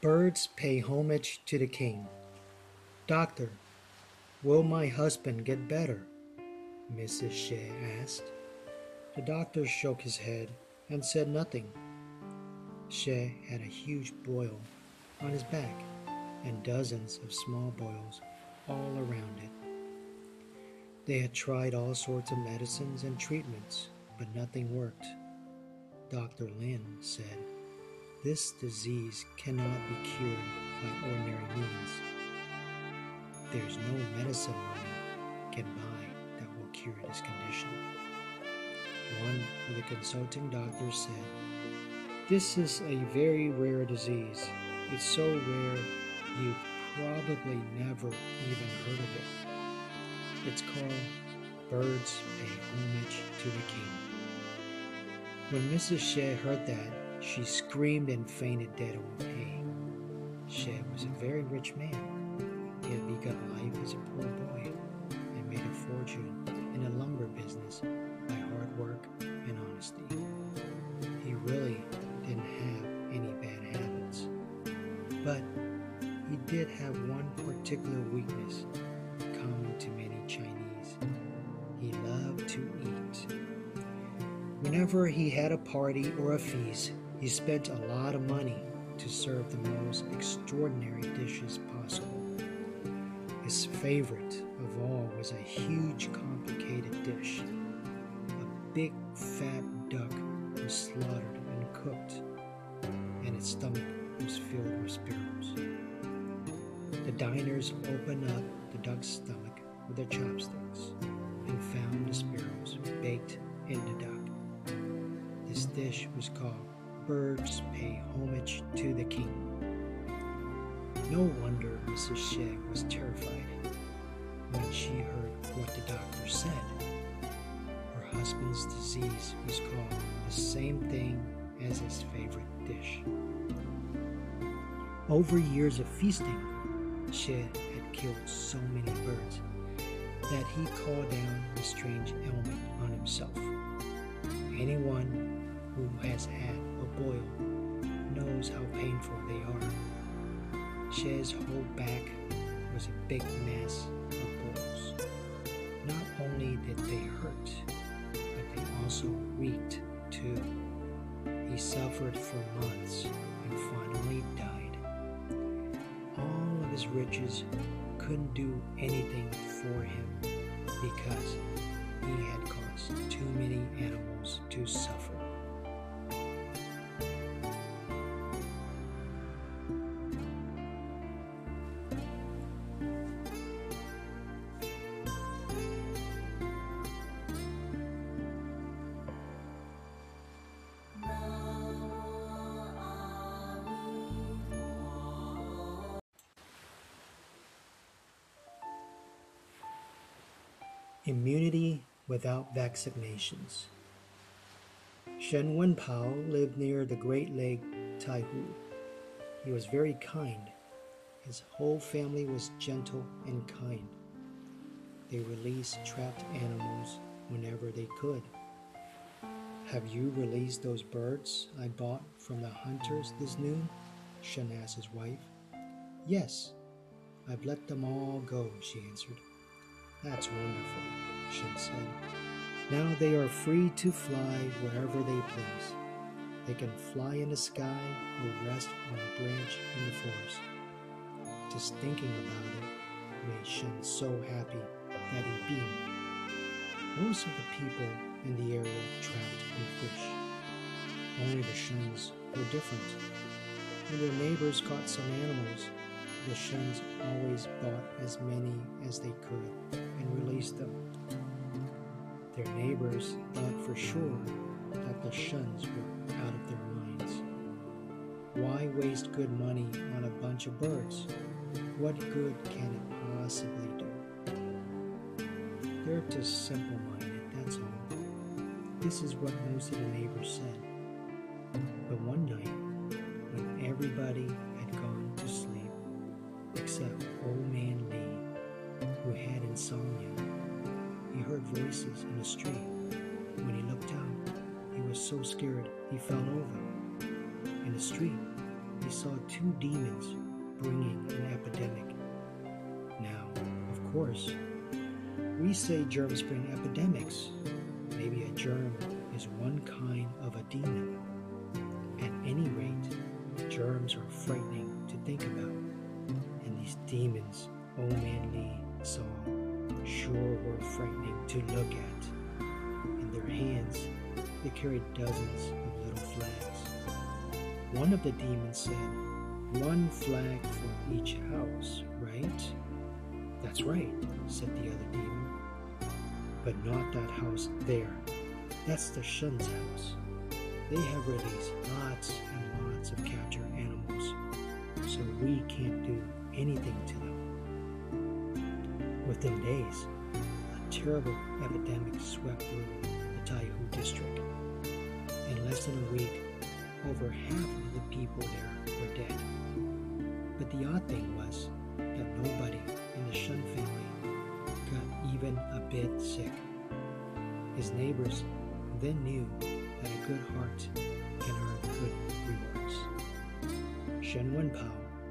Birds pay homage to the king. Doctor, will my husband get better? Mrs. Sheh asked. The doctor shook his head and said nothing. Sheh had a huge boil on his back and dozens of small boils all around it. They had tried all sorts of medicines and treatments, but nothing worked. Dr. Lin said, This disease cannot be cured by ordinary means. There's no medicine money can buy that will cure this condition. One of the consulting doctors said, This is a very rare disease. It's so rare you've probably never even heard of it. It's called Birds Pay Homage to the King. When Mrs. Sheh heard that, she screamed and fainted dead of pain. Sheh was a very rich man. He had begun life as a poor boy and made a fortune in the lumber business by hard work and honesty. He really didn't have any bad habits. But he did have one particular weakness common to many Chinese. He loved to eat. Whenever he had a party or a feast, he spent a lot of money to serve the most extraordinary dishes possible. His favorite of all was a huge, complicated dish. A big, fat as his favorite dish. Over years of feasting, Sheh had killed so many birds that he called down a strange ailment on himself. Anyone who has had a boil knows how painful they are. Sheh's whole back was a big mass of boils. Not only did they hurt, but they also reeked too. He suffered for months and finally died all of his riches couldn't do anything for him because he had caused too many animals to suffer. Vaccinations. Shen Wenpao lived near the Great Lake Taihu. He was very kind. His whole family was gentle and kind. They released trapped animals whenever they could. Have you released those birds I bought from the hunters this noon? Shen asked his wife. Yes, I've let them all go, she answered. That's wonderful, Shen said. Now they are free to fly wherever they please. They can fly in the sky or rest on a branch in the forest. Just thinking about it made Shen so happy that he beamed. Most of the people in the area trapped and fished. Only the Shens were different. When their neighbors caught some animals, the Shens always bought as many as they could and released them. Their neighbors thought for sure that the shuns were out of their minds. Why waste good money on a bunch of birds? What good can it possibly do? They're just simple minded, that's all. This is what most of the neighbors said. One of the demons said, One flag for each house, right? That's right, said the other demon. But not that house there. That's the Shun's house. They have released lots and lots of captured animals, so we can't do anything to them. Within days, a terrible epidemic swept through the Taihu district. In less than a week, over half of the people there were dead. But the odd thing was that nobody in the Shun family got even a bit sick. His neighbors then knew that a good heart can earn good rewards. Shen Wenpao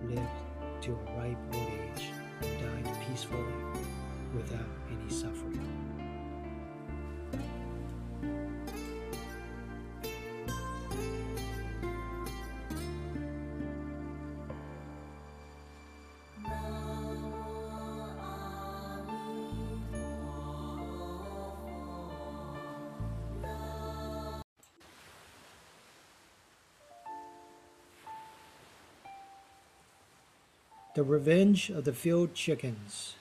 lived to a ripe old age and died peacefully without any suffering. The Revenge of the Field Chickens.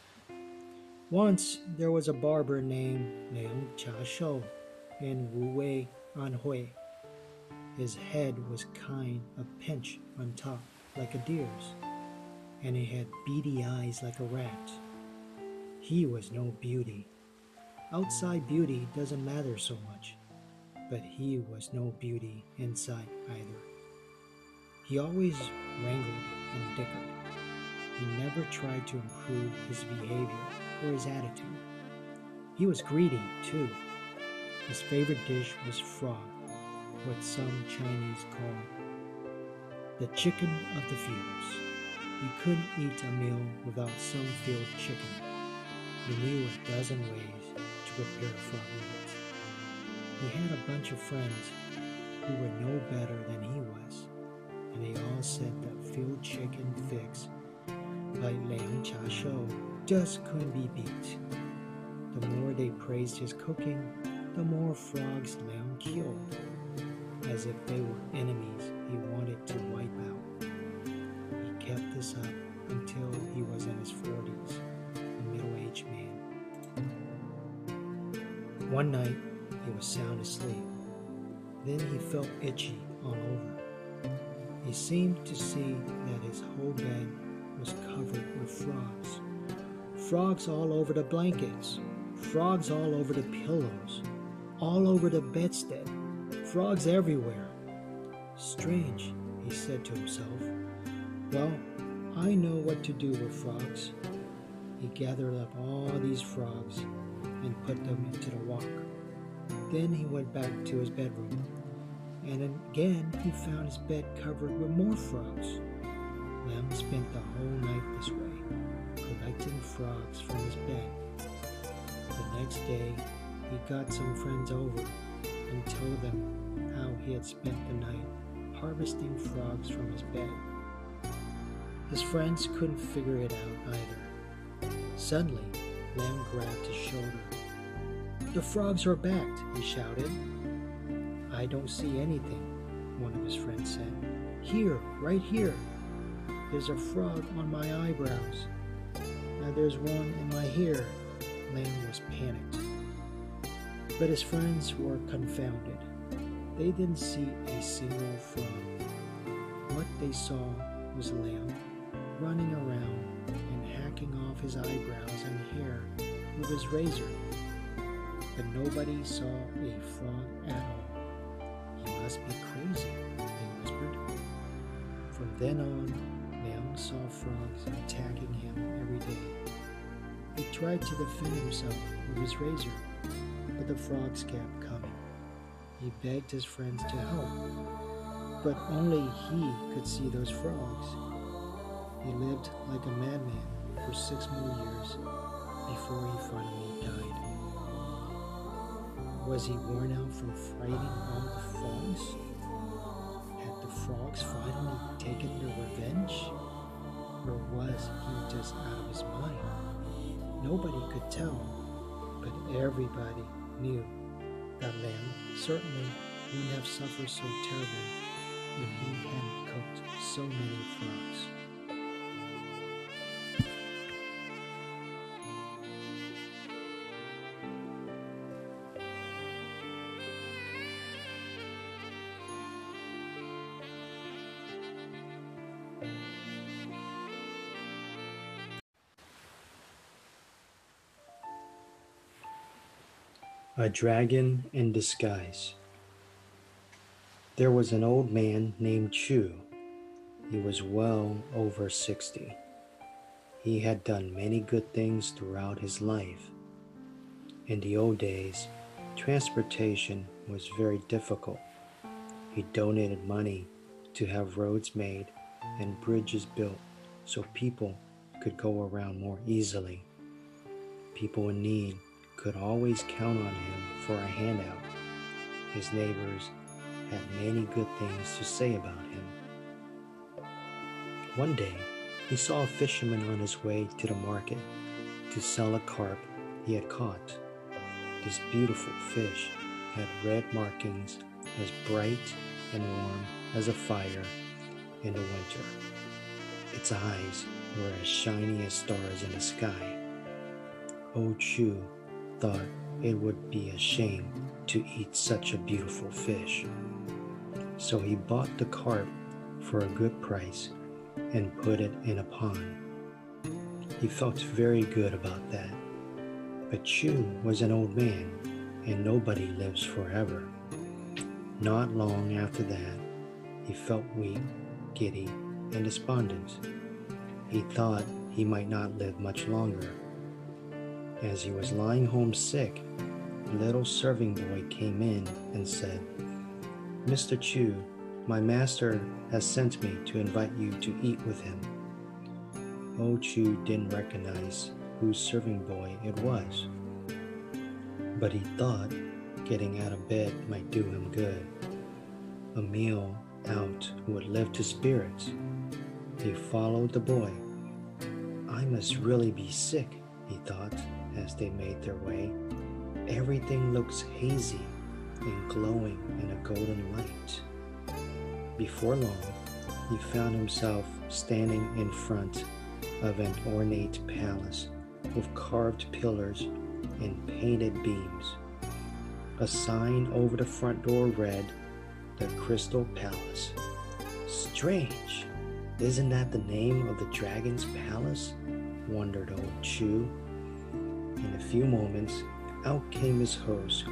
Once there was a barber named Liang Cha Shou in Wu Wei Anhui. His head was kind of pinched on top like a deer's, and he had beady eyes like a rat. He was no beauty. Outside beauty doesn't matter so much, but he was no beauty inside either. He always wrangled and dickered. He never tried to improve his behavior or his attitude. He was greedy, too. His favorite dish was frog, what some Chinese call the chicken of the fields. He couldn't eat a meal without some field chicken. He knew a dozen ways to prepare frog legs. He had a bunch of friends who were no better than he was, and they all said that field chicken fix by Liang Cha Shou just couldn't be beat. The more they praised his cooking, the more frogs Liang killed, as if they were enemies he wanted to wipe out. He kept this up until he was in his 40s, a middle aged man. One night, he was sound asleep. Then he felt itchy all over. He seemed to see that his whole bed was covered with frogs. Frogs all over the blankets, frogs all over the pillows, all over the bedstead, frogs everywhere. Strange, he said to himself. Well, I know what to do with frogs. He gathered up all these frogs and put them into the wok. Then he went back to his bedroom, and again he found his bed covered with more frogs. Liang spent the whole night this way, collecting frogs from his bed. The next day, he got some friends over and told them how he had spent the night harvesting frogs from his bed. His friends couldn't figure it out either. Suddenly, Liang grabbed his shoulder. The frogs are back, he shouted. I don't see anything, one of his friends said. Here, right here. There's a frog on my eyebrows. Now there's one in my hair. Liang was panicked. But his friends were confounded. They didn't see a single frog. What they saw was Liang running around and hacking off his eyebrows and hair with his razor. But nobody saw a frog at all. He must be crazy, they whispered. From then on, Saw frogs attacking him every day. He tried to defend himself with his razor, but the frogs kept coming. He begged his friends to help, but only he could see those frogs. He lived like a madman for six more years before he finally died. Was he worn out from fighting all the frogs? Had the frogs finally taken their revenge? Or was he just out of his mind? Nobody could tell, but everybody knew that Liang certainly wouldn't have suffered so terribly if he hadn't cooked so many frogs. A Dragon in Disguise. There was an old man named Chu. He was well over 60. He had done many good things throughout his life. In the old days, transportation was very difficult. He donated money to have roads made and bridges built so people could go around more easily. People in need could always count on him for a handout. His neighbors had many good things to say about him. One day, he saw a fisherman on his way to the market to sell a carp he had caught. This beautiful fish had red markings as bright and warm as a fire in the winter. Its eyes were as shiny as stars in the sky. Oh Chu thought it would be a shame to eat such a beautiful fish. So he bought the carp for a good price and put it in a pond. He felt very good about that. But Chu was an old man, and nobody lives forever. Not long after that, he felt weak, giddy, and despondent. He thought he might not live much longer as he was lying home sick, a little serving boy came in and said, Mr. Chu, my master has sent me to invite you to eat with him. Oh Chu didn't recognize whose serving boy it was, but he thought getting out of bed might do him good. A meal out would lift his spirits. He followed the boy. I must really be sick, he thought as they made their way. Everything looks hazy and glowing in a golden light. Before long, he found himself standing in front of an ornate palace with carved pillars and painted beams. A sign over the front door read, The Crystal Palace. Strange! Isn't that the name of the dragon's palace? wondered old Chu in a few moments, out came his host,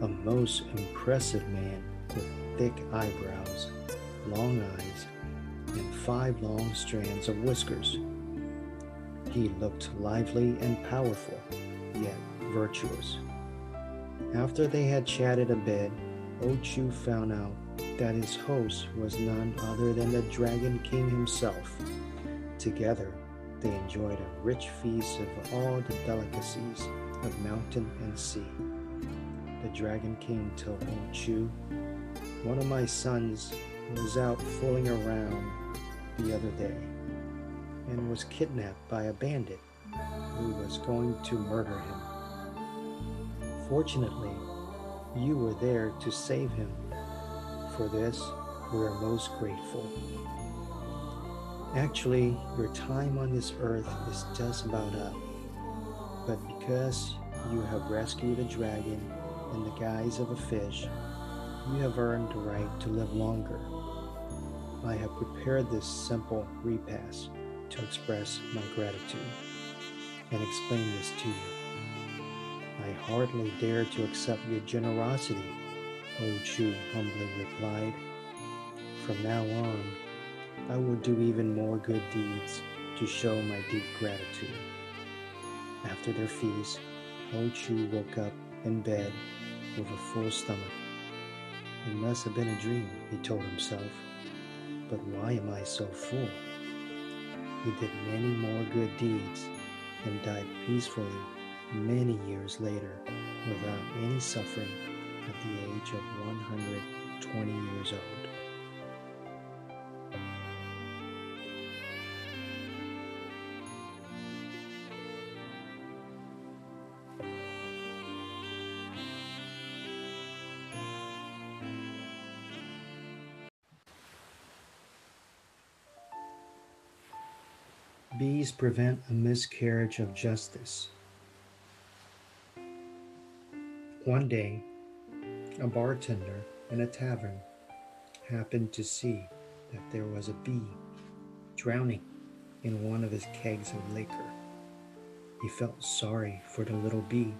a most impressive man with thick eyebrows, long eyes, and five long strands of whiskers. He looked lively and powerful, yet virtuous. After they had chatted a bit, O Chu found out that his host was none other than the Dragon King himself. Together, they enjoyed a rich feast of all the delicacies of mountain and sea. The Dragon King told Old Chu, One of my sons was out fooling around the other day and was kidnapped by a bandit who was going to murder him. Fortunately, you were there to save him. For this, we are most grateful. Actually, your time on this earth is just about up. But because you have rescued a dragon in the guise of a fish, you have earned the right to live longer. I have prepared this simple repast to express my gratitude and explain this to you. I hardly dare to accept your generosity, O Chu humbly replied. From now on, I will do even more good deeds to show my deep gratitude. After their feast, Ho Chu woke up in bed with a full stomach. It must have been a dream, he told himself. But why am I so full? He did many more good deeds and died peacefully many years later without any suffering at the age of 120 years old. Prevent a miscarriage of justice. One day, a bartender in a tavern happened to see that there was a bee drowning in one of his kegs of liquor. He felt sorry for the little bee.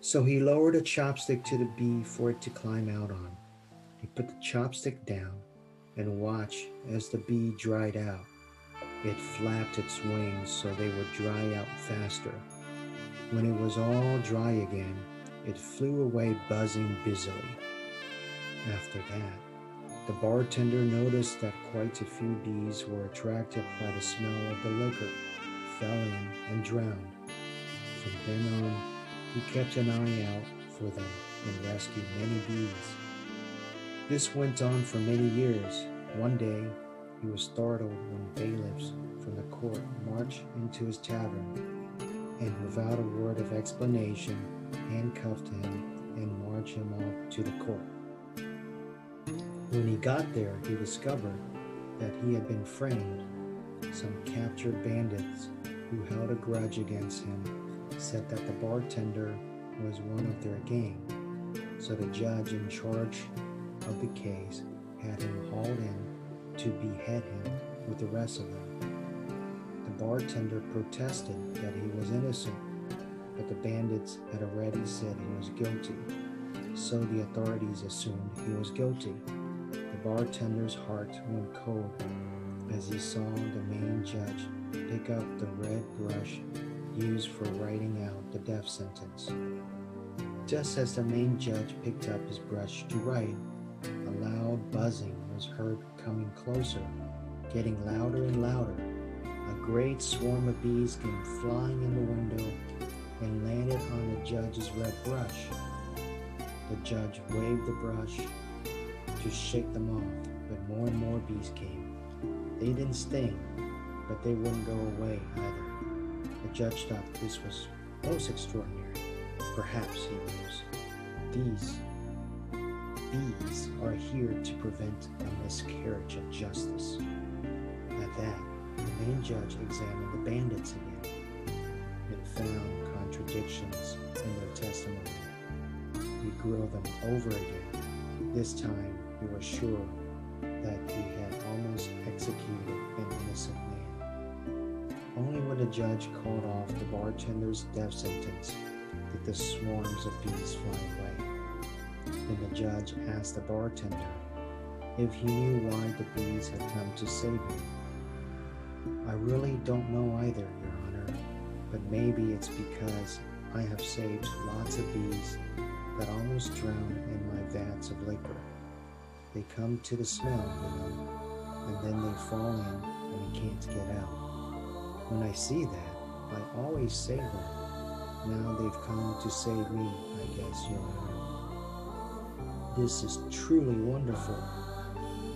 So he lowered a chopstick to the bee for it to climb out on. He put the chopstick down and watched as the bee dried out. It flapped its wings so they would dry out faster. When it was all dry again, it flew away buzzing busily. After that, the bartender noticed that quite a few bees were attracted by the smell of the liquor, fell in, and drowned. From then on, he kept an eye out for them and rescued many bees. This went on for many years. One day, he was startled when bailiffs from the court marched into his tavern and, without a word of explanation, handcuffed him and marched him off to the court. When he got there, he discovered that he had been framed. Some captured bandits who held a grudge against him said that the bartender was one of their gang. So the judge in charge of the case had him hauled in to behead him with the rest of them. The bartender protested that he was innocent, but the bandits had already said he was guilty, so the authorities assumed he was guilty. The bartender's heart went cold as he saw the main judge pick up the red brush used for writing out the death sentence. Just as the main judge picked up his brush to write, a loud buzzing was heard coming closer, getting louder and louder. A great swarm of bees came flying in the window and landed on the judge's red brush. The judge waved the brush to shake them off, but more and more bees came. They didn't sting, but they wouldn't go away either. The judge thought this was most extraordinary. Perhaps, he mused, these bees are here to prevent a miscarriage of justice. At that, the main judge examined the bandits again and found contradictions in their testimony. He grilled them over again. This time, he was sure that he had almost executed an innocent man. Only when the judge called off the bartender's death sentence did the swarms of bees fly away. Then the judge asked the bartender if he knew why the bees had come to save him. I really don't know either, Your Honor, but maybe it's because I have saved lots of bees that almost drown in my vats of liquor. They come to the smell, you know, and then they fall in and can't get out. When I see that, I always save them. Now they've come to save me, I guess, Your Honor. This is truly wonderful.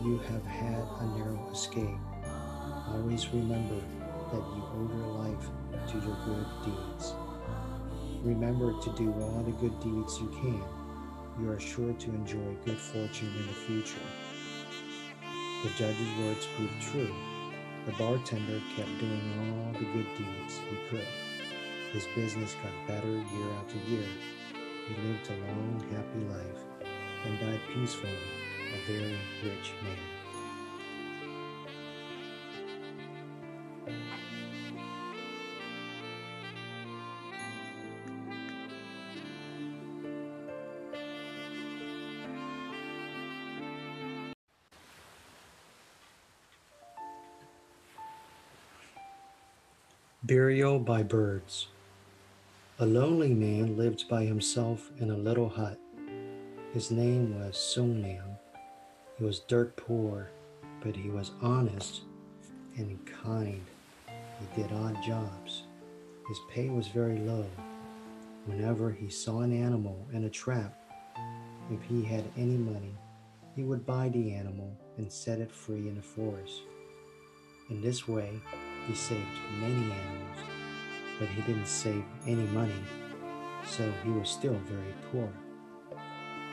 You have had a narrow escape. Always remember that you owe your life to your good deeds. Remember to do all the good deeds you can. You are sure to enjoy good fortune in the future. The judge's words proved true. The bartender kept doing all the good deeds he could. His business got better year after year. He lived a long, happy life and died peacefully, a very rich man. Burial by Birds A lonely man lived by himself in a little hut. His name was Sun Liang. He was dirt poor, but he was honest and kind. He did odd jobs. His pay was very low. Whenever he saw an animal in a trap, if he had any money, he would buy the animal and set it free in the forest. In this way, he saved many animals, but he didn't save any money, so he was still very poor.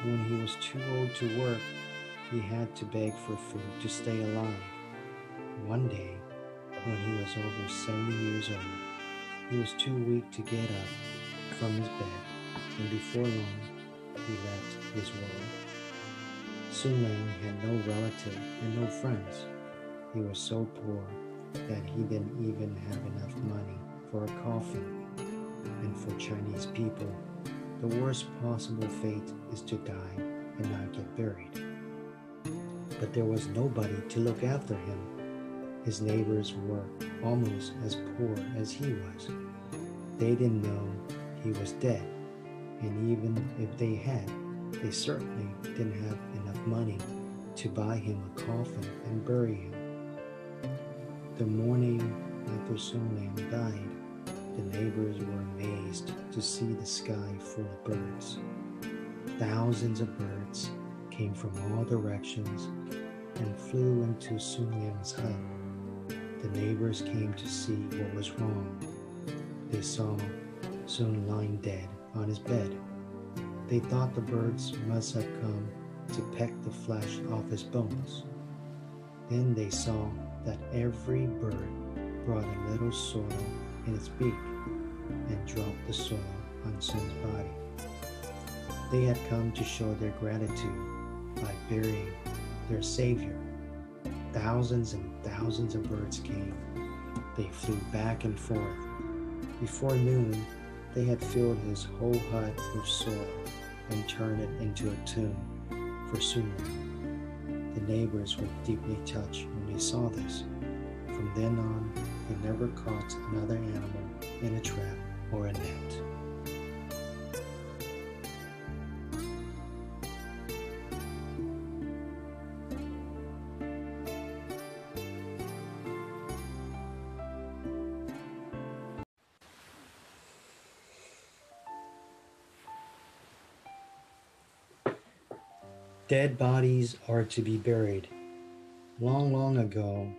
When he was too old to work, he had to beg for food to stay alive. One day, when he was over 70 years old, he was too weak to get up from his bed, and before long, he left this world. Sun Liang had no relative and no friends. He was so poor that he didn't even have enough money for a coffin. And for Chinese people, the worst possible fate is to die and not get buried. But there was nobody to look after him. His neighbors were almost as poor as he was. They didn't know he was dead, and even if they had, they certainly didn't have enough money to buy him a coffin and bury him. The morning after Liang died, the neighbors were amazed to see the sky full of birds. Thousands of birds came from all directions and flew into Sun Liang's hut. The neighbors came to see what was wrong. They saw Sun lying dead on his bed. They thought the birds must have come to peck the flesh off his bones. Then they saw that every bird brought a little soil in its beak and dropped the soil on Sun's body. They had come to show their gratitude by burying their Savior. Thousands and thousands of birds came. They flew back and forth. Before noon, they had filled his whole hut with soil and turned it into a tomb for Sun The neighbors were deeply touched when they saw this. From then on, they never caught another animal in a trap or a net. Dead bodies are to be buried. Long, long ago,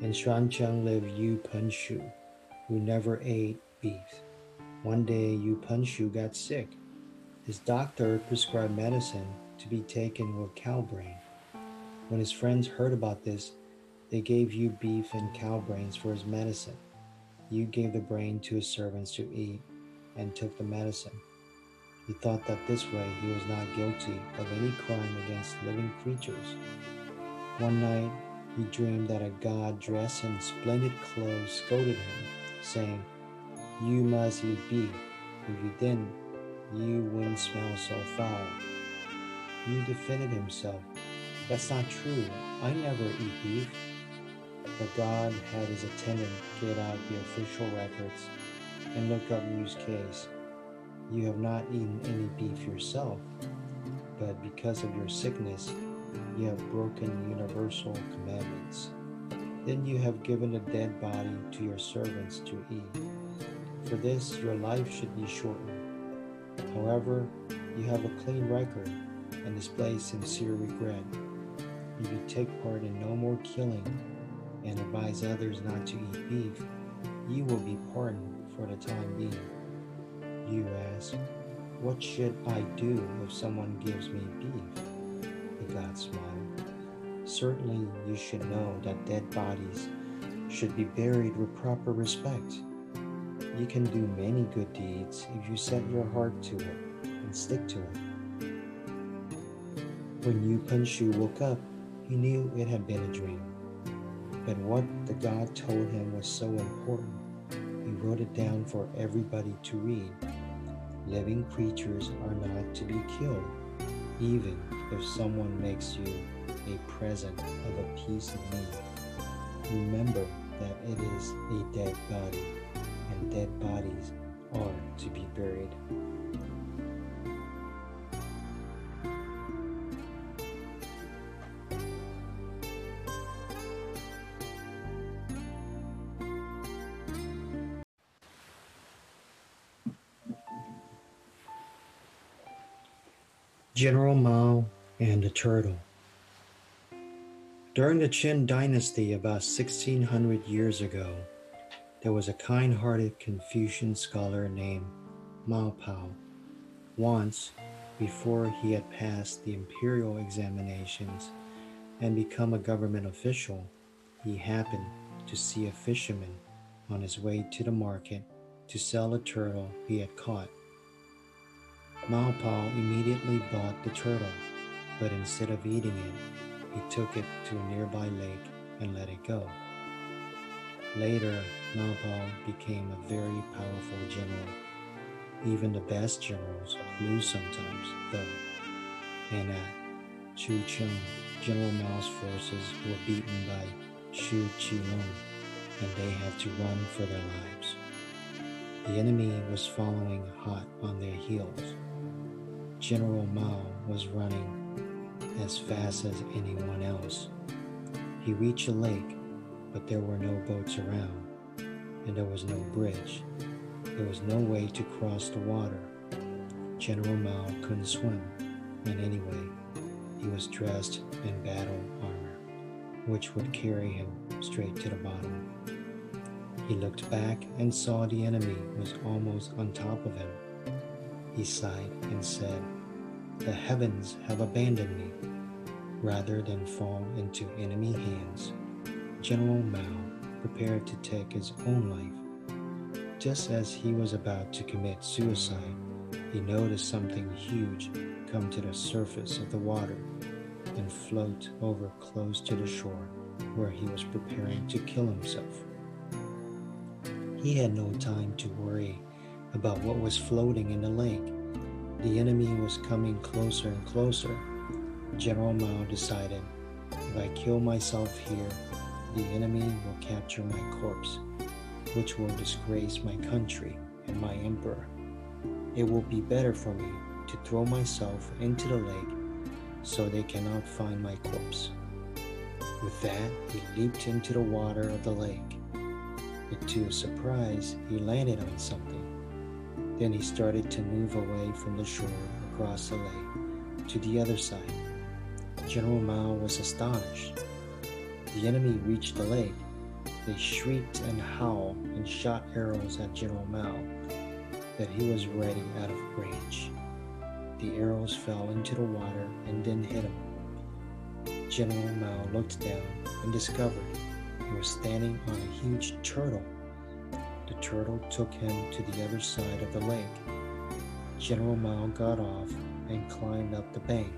in Xuancheng lived Yu Penshu, who never ate beef. One day, Yu Penshu got sick. His doctor prescribed medicine to be taken with cow brain. When his friends heard about this, they gave Yu beef and cow brains for his medicine. Yu gave the brain to his servants to eat and took the medicine. He thought that this way he was not guilty of any crime against living creatures. One night, he dreamed that a god dressed in splendid clothes scolded him, saying, You must beef. If you didn't, you wouldn't smell so foul. Yu defended himself. That's not true. I never eat beef. But God had his attendant get out the official records and look up Yu's case. You have not eaten any beef yourself, but because of your sickness, you have broken universal commandments. Then you have given a dead body to your servants to eat. For this, your life should be shortened. However, you have a clean record and display sincere regret. If you take part in no more killing and advise others not to eat beef, you will be pardoned for the time being. Yu ask, What should I do if someone gives me beef? The god smiled. Certainly, you should know that dead bodies should be buried with proper respect. You can do many good deeds if you set your heart to it and stick to it. When Yu Penshu woke up, he knew it had been a dream. But what the god told him was so important, he wrote it down for everybody to read. Living creatures are not to be killed, even if someone makes you a present of a piece of meat. Remember that it is a dead body, and dead bodies are to be buried. General Mao and the Turtle. During the Qin Dynasty about 1600 years ago, there was a kind hearted Confucian scholar named Mao Pao. Once, before he had passed the imperial examinations and become a government official, he happened to see a fisherman on his way to the market to sell a turtle he had caught. Mao Pao immediately bought the turtle, but instead of eating it, he took it to a nearby lake and let it go. Later, Mao became a very powerful general. Even the best generals lose sometimes, though. And at Chu Cheng, General Mao's forces were beaten by Xu Qilong, and they had to run for their lives. The enemy was following hot on their heels. General Mao was running as fast as anyone else. He reached a lake, but there were no boats around, and there was no bridge. There was no way to cross the water. General Mao couldn't swim, and anyway, he was dressed in battle armor, which would carry him straight to the bottom. He looked back and saw the enemy was almost on top of him. He sighed and said, the heavens have abandoned me. Rather than fall into enemy hands, General Mao prepared to take his own life. Just as he was about to commit suicide, he noticed something huge come to the surface of the water and float over close to the shore where he was preparing to kill himself. He had no time to worry about what was floating in the lake the enemy was coming closer and closer. General Mao decided if I kill myself here, the enemy will capture my corpse, which will disgrace my country and my emperor. It will be better for me to throw myself into the lake so they cannot find my corpse. With that, he leaped into the water of the lake. But to his surprise, he landed on something. Then he started to move away from the shore across the lake to the other side. General Mao was astonished. The enemy reached the lake. They shrieked and howled and shot arrows at General Mao, but he was ready out of range. The arrows fell into the water and didn't hit him. General Mao looked down and discovered he was standing on a huge turtle the turtle took him to the other side of the lake. General Mao got off and climbed up the bank.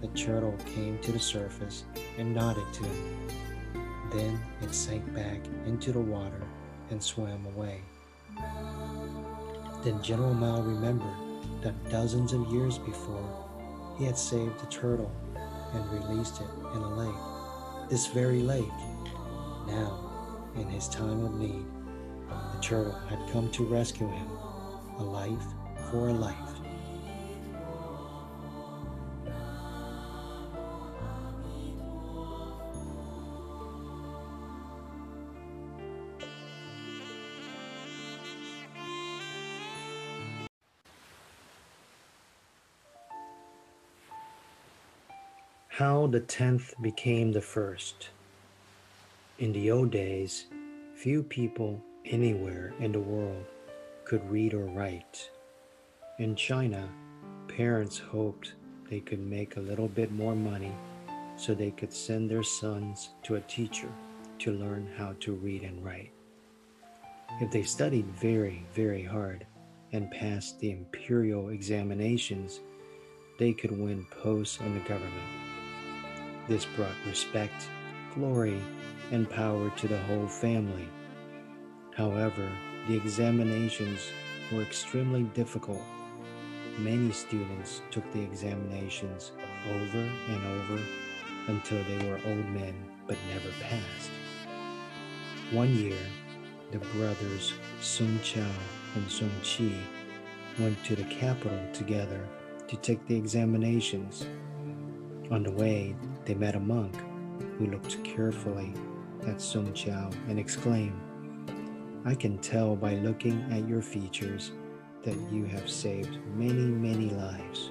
The turtle came to the surface and nodded to him. Then it sank back into the water and swam away. Then General Mao remembered that dozens of years before he had saved the turtle and released it in a lake, this very lake. Now, in his time of need, the turtle had come to rescue him, a life for a life. How the tenth became the first. In the old days, few people anywhere in the world could read or write. In China, parents hoped they could make a little bit more money so they could send their sons to a teacher to learn how to read and write. If they studied very, very hard and passed the imperial examinations, they could win posts in the government. This brought respect, glory, and power to the whole family However, the examinations were extremely difficult. Many students took the examinations over and over until they were old men but never passed. One year, the brothers Song Chao and Song Qi went to the capital together to take the examinations. On the way, they met a monk who looked carefully at Song Chao and exclaimed, I can tell by looking at your features that you have saved many, many lives.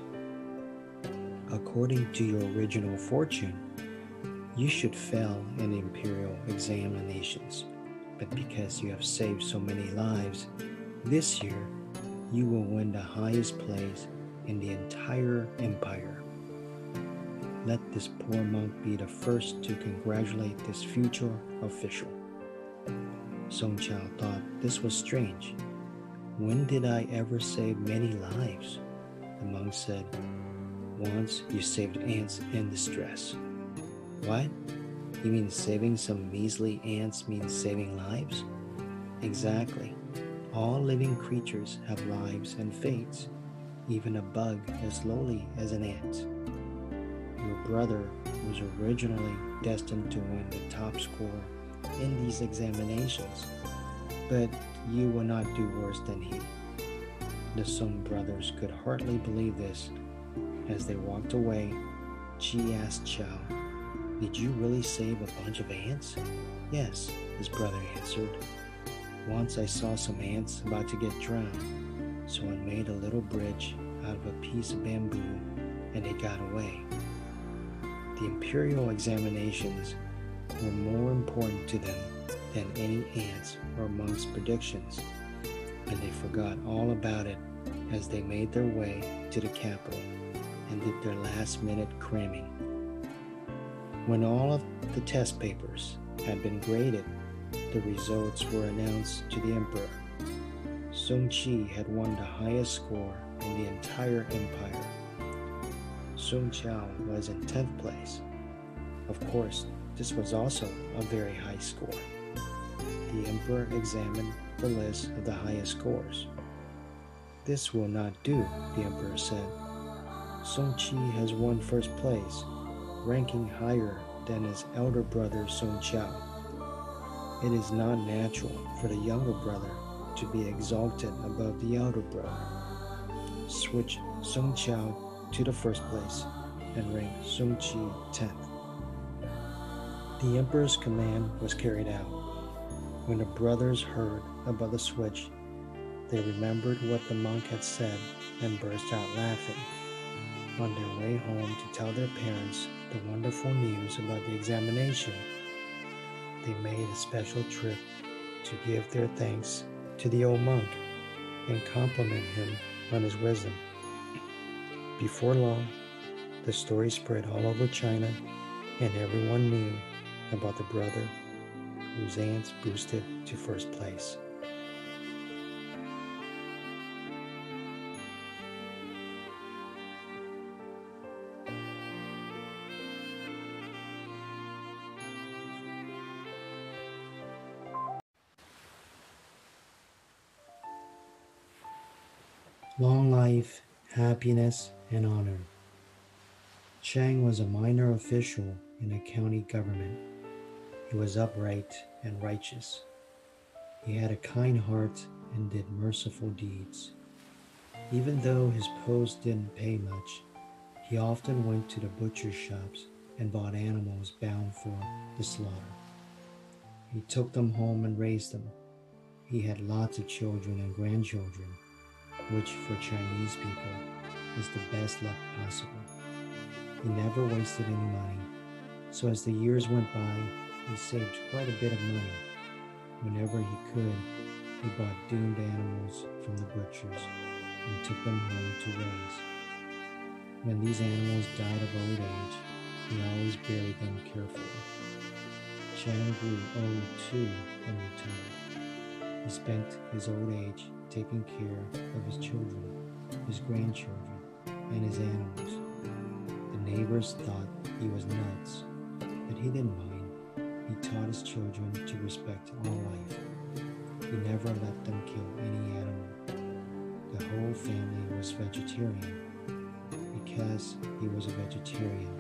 according to your original fortune, you should fail in imperial examinations. But because you have saved so many lives, this year you will win the highest place in the entire empire. Let this poor monk be the first to congratulate this future official. Song Chao thought this was strange. When did I ever save many lives? The monk said, Once you saved ants in distress. What? You mean saving some measly ants means saving lives? Exactly. All living creatures have lives and fates, even a bug as lowly as an ant. Brother was originally destined to win the top score in these examinations, but you will not do worse than he. The Song brothers could hardly believe this. As they walked away, Chi asked Chao, Did you really save a bunch of ants? Yes, his brother answered. Once I saw some ants about to get drowned, so I made a little bridge out of a piece of bamboo and they got away. The imperial examinations were more important to them than any ants or monks' predictions, and they forgot all about it as they made their way to the capital and did their last minute cramming. When all of the test papers had been graded, the results were announced to the emperor. Song Chi had won the highest score in the entire empire. Song Chao was in 10th place. Of course, this was also a very high score. The emperor examined the list of the highest scores. This will not do, the emperor said. Song Chi has won first place, ranking higher than his elder brother Song Chao. It is not natural for the younger brother to be exalted above the elder brother. Switch Song Chao to the first place and rank Song Chi 10th. The emperor's command was carried out. When the brothers heard about the switch, they remembered what the monk had said and burst out laughing. On their way home to tell their parents the wonderful news about the examination, they made a special trip to give their thanks to the old monk and compliment him on his wisdom. Before long, the story spread all over China, and everyone knew about the brother whose ants boosted to first place. Long life, happiness, and honor. Chang was a minor official in a county government. He was upright and righteous. He had a kind heart and did merciful deeds. Even though his post didn't pay much, he often went to the butcher shops and bought animals bound for the slaughter. He took them home and raised them. He had lots of children and grandchildren which for Chinese people is the best luck possible. He never wasted any money, so as the years went by, he saved quite a bit of money. Whenever he could, he bought doomed animals from the butchers and took them home to raise. When these animals died of old age, he always buried them carefully. Chang grew old too and retired. He spent his old age taking care of his children, his grandchildren, and his animals. The neighbors thought he was nuts, but he didn't mind. He taught his children to respect all life. He never let them kill any animal. The whole family was vegetarian. Because he was a vegetarian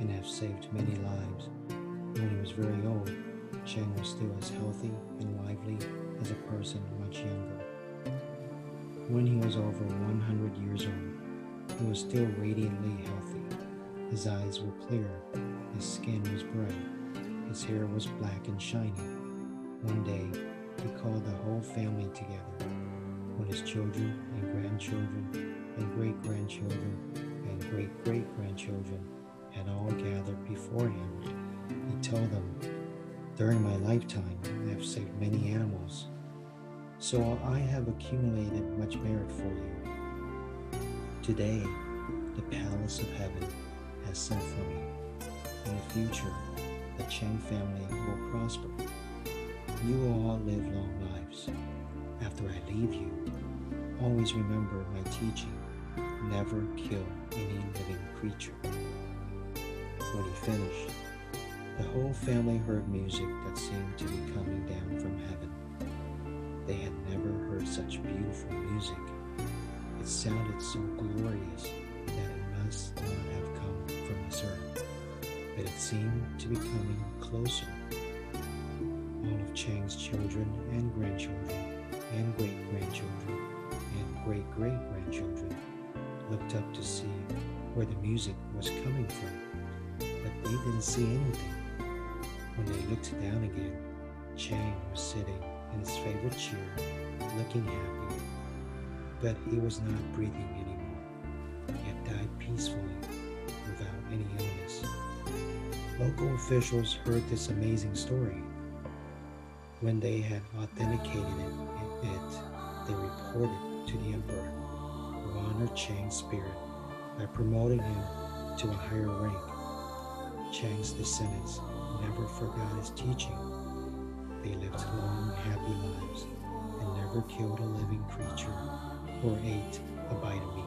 and have saved many lives, when he was very old, Chang was still as healthy and lively as a person much younger. When he was over 100 years old, he was still radiantly healthy. His eyes were clear, his skin was bright, his hair was black and shiny. One day, he called the whole family together, when his children and grandchildren and great grandchildren and great great grandchildren had all gathered before him, he told them, During my lifetime, I have saved many animals, so I have accumulated much merit for you. Today, the palace of heaven has sent for me. In the future, the Chang family will prosper. You will all live long lives. After I leave you, always remember my teaching never kill any living creature. When he finished, the whole family heard music that seemed to be coming down from heaven. They had never heard such beautiful music. It sounded so glorious that it must not have come from this earth, but it seemed to be coming closer. All of Chang's children and grandchildren and great grandchildren and great great grandchildren looked up to see where the music was coming from, but they didn't see anything. When they looked down again, Chang was sitting in his favorite chair, looking happy, but he was not breathing anymore. He had died peacefully without any illness. Local officials heard this amazing story. When they had authenticated it, it they reported to the emperor, who honored Chang's spirit by promoting him to a higher rank. Chang's descendants never forgot his teaching. They lived long, happy lives and never killed a living creature or ate a bite of meat.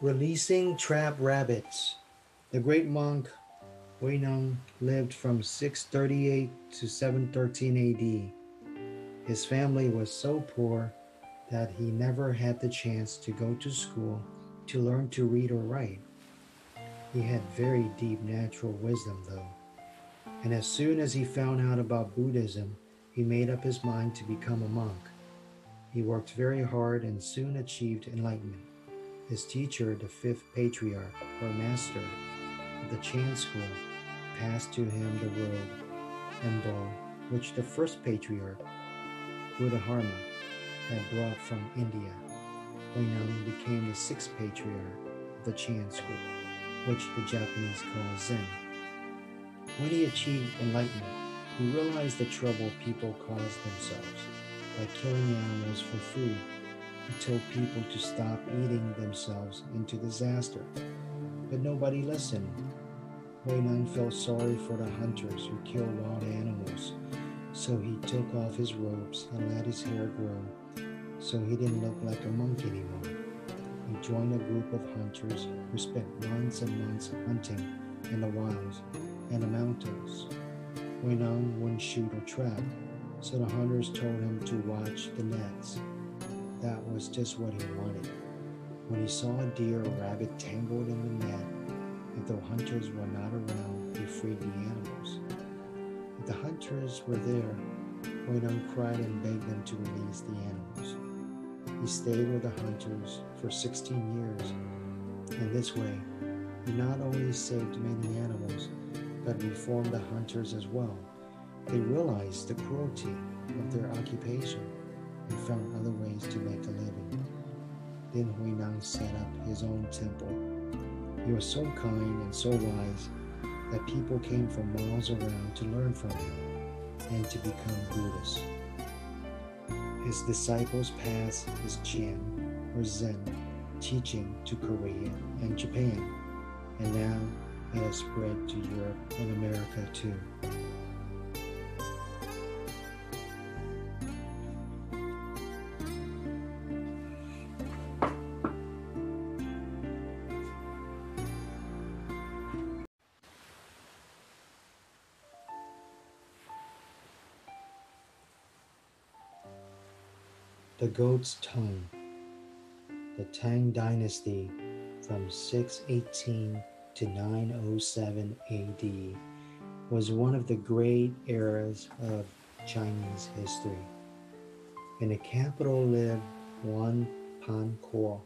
Releasing Trap Rabbits. The great monk Huineng lived from 638 to 713 AD. His family was so poor that he never had the chance to go to school to learn to read or write. He had very deep natural wisdom, though, and as soon as he found out about Buddhism, he made up his mind to become a monk. He worked very hard and soon achieved enlightenment. His teacher, the fifth patriarch or master of the Chan school, passed to him the robe and bow which the first patriarch, Bodhidharma, had brought from India. Huineng became the sixth patriarch of the Chan school, which the Japanese call Zen. When he achieved enlightenment, he realized the trouble people caused themselves by killing animals for food he told people to stop eating themselves into disaster, but nobody listened. Huineng felt sorry for the hunters who kill wild animals, so he took off his robes and let his hair grow so he didn't look like a monk anymore. He joined a group of hunters who spent months and months hunting in the wilds and the mountains. Huineng wouldn't shoot or trap, so the hunters told him to watch the nets that was just what he wanted. When he saw a deer or rabbit tangled in the net, if the hunters were not around, he freed the animals. If the hunters were there, Huineng cried and begged them to release the animals. He stayed with the hunters for 16 years. In this way, he not only saved many animals, but reformed the hunters as well. They realized the cruelty of their occupation and found other ways to make a living. Then Huineng set up his own temple. He was so kind and so wise that people came from miles around to learn from him and to become Buddhists. His disciples passed his Chan or Zen teaching to Korea and Japan, and now it has spread to Europe and America too. Goat's Tongue The Tang Dynasty from 618 to 907 AD was one of the great eras of Chinese history. In the capital lived Wan Pan Kuo,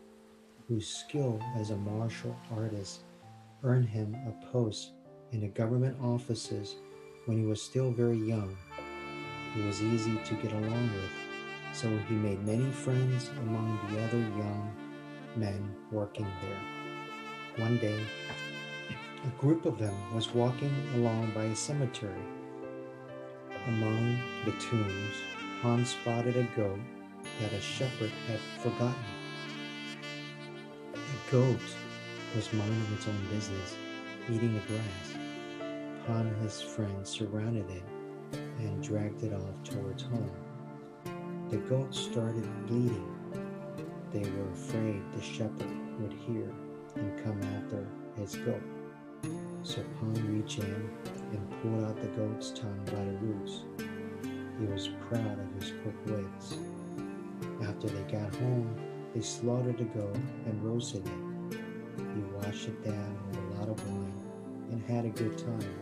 whose skill as a martial artist earned him a post in the government offices when he was still very young. He was easy to get along with, so he made many friends among the other young men working there. One day, a group of them was walking along by a cemetery. Among the tombs, Hans spotted a goat that a shepherd had forgotten. The goat was minding its own business, eating the grass. Han and his friends surrounded it and dragged it off towards home. The goat started bleeding. They were afraid the shepherd would hear and come after his goat. So Pan reached in and pulled out the goat's tongue by the roots. He was proud of his quick wits. After they got home, they slaughtered the goat and roasted it. He washed it down with a lot of wine and had a good time.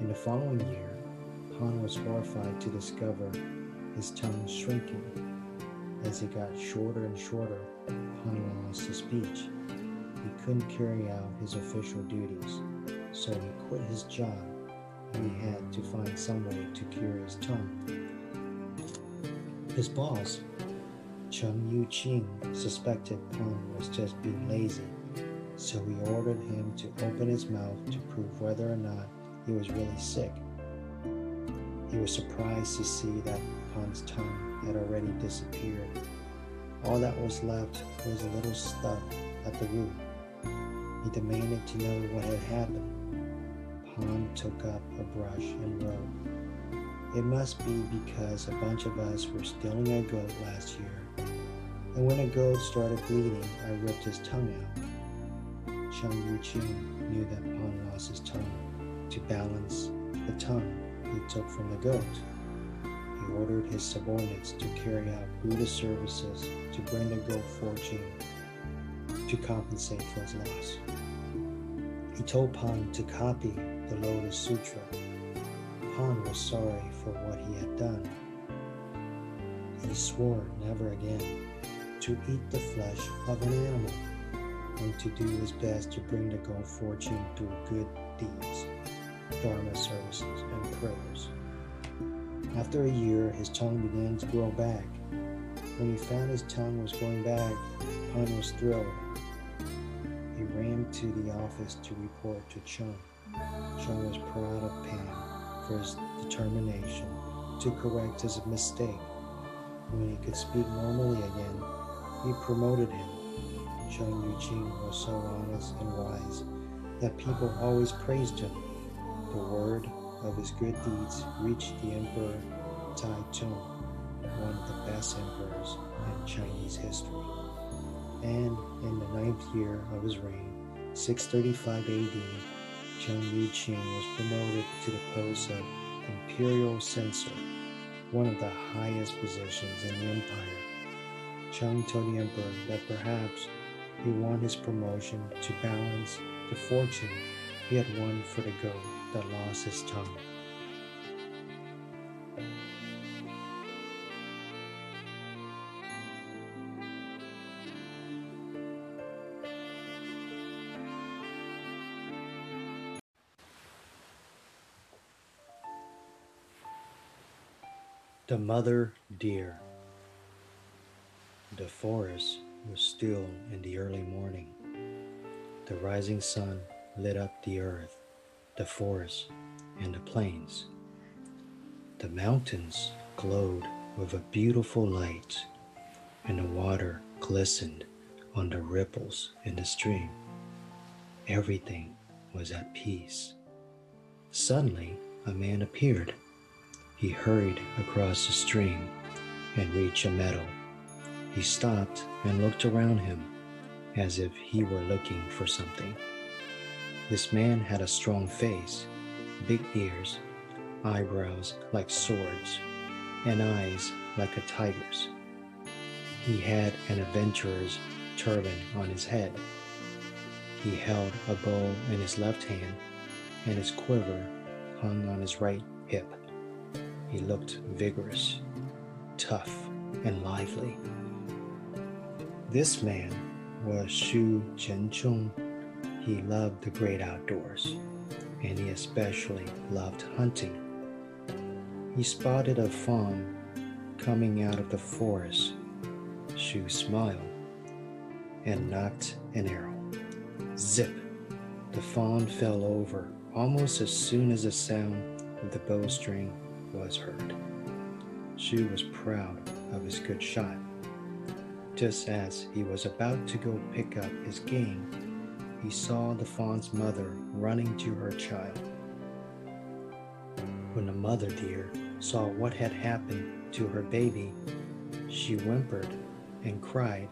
In the following year, Pan was horrified to discover his tongue shrinking. As it got shorter and shorter, Pan lost his speech. He couldn't carry out his official duties, so he quit his job and he had to find some way to cure his tongue. His boss, Chung Yu Ching, suspected Pan was just being lazy, so he ordered him to open his mouth to prove whether or not he was really sick. He was surprised to see that Pan's tongue had already disappeared. All that was left was a little stub at the root. He demanded to know what had happened. Pan took up a brush and wrote, It must be because a bunch of us were stealing a goat last year. And when a goat started bleeding, I ripped his tongue out. Chung Yu Ching knew that Pan lost his tongue to balance the tongue he took from the goat. He ordered his subordinates to carry out Buddhist services to bring the goat fortune to compensate for his loss. He told Pan to copy the Lotus Sutra. Pan was sorry for what he had done. He swore never again to eat the flesh of an animal and to do his best to bring the goat fortune through good deeds, dharma services, and prayers. After a year, his tongue began to grow back. When he found his tongue was growing back, Pan was thrilled. He ran to the office to report to Chung. Chung was proud of Pan for his determination to correct his mistake. When he could speak normally again, he promoted him. Chung Yuqing was so honest and wise that people always praised him. The word of his good deeds reached the Emperor Tai Tung, one of the best emperors in Chinese history. And in the ninth year of his reign, 635 AD, Chung Yuqing was promoted to the post of imperial censor, one of the highest positions in the empire. Chung told the emperor that perhaps he won his promotion to balance the fortune he had won for the goat that lost his tongue. The Mother Deer. The forest was still in the early morning. The rising sun lit up the earth, the forests and the plains. The mountains glowed with a beautiful light, and the water glistened on the ripples in the stream. Everything was at peace. Suddenly, a man appeared. He hurried across the stream and reached a meadow. He stopped and looked around him as if he were looking for something. This man had a strong face, big ears, eyebrows like swords, and eyes like a tiger's. He had an adventurer's turban on his head. He held a bow in his left hand, and his quiver hung on his right hip. He looked vigorous, tough, and lively. This man was Shu Zhenchong. He loved the great outdoors, and he especially loved hunting. He spotted a fawn coming out of the forest. Shu smiled and nocked an arrow. Zip! The fawn fell over almost as soon as the sound of the bowstring was heard. Shu was proud of his good shot. Just as he was about to go pick up his game, he saw the fawn's mother running to her child. When the mother deer saw what had happened to her baby, she whimpered and cried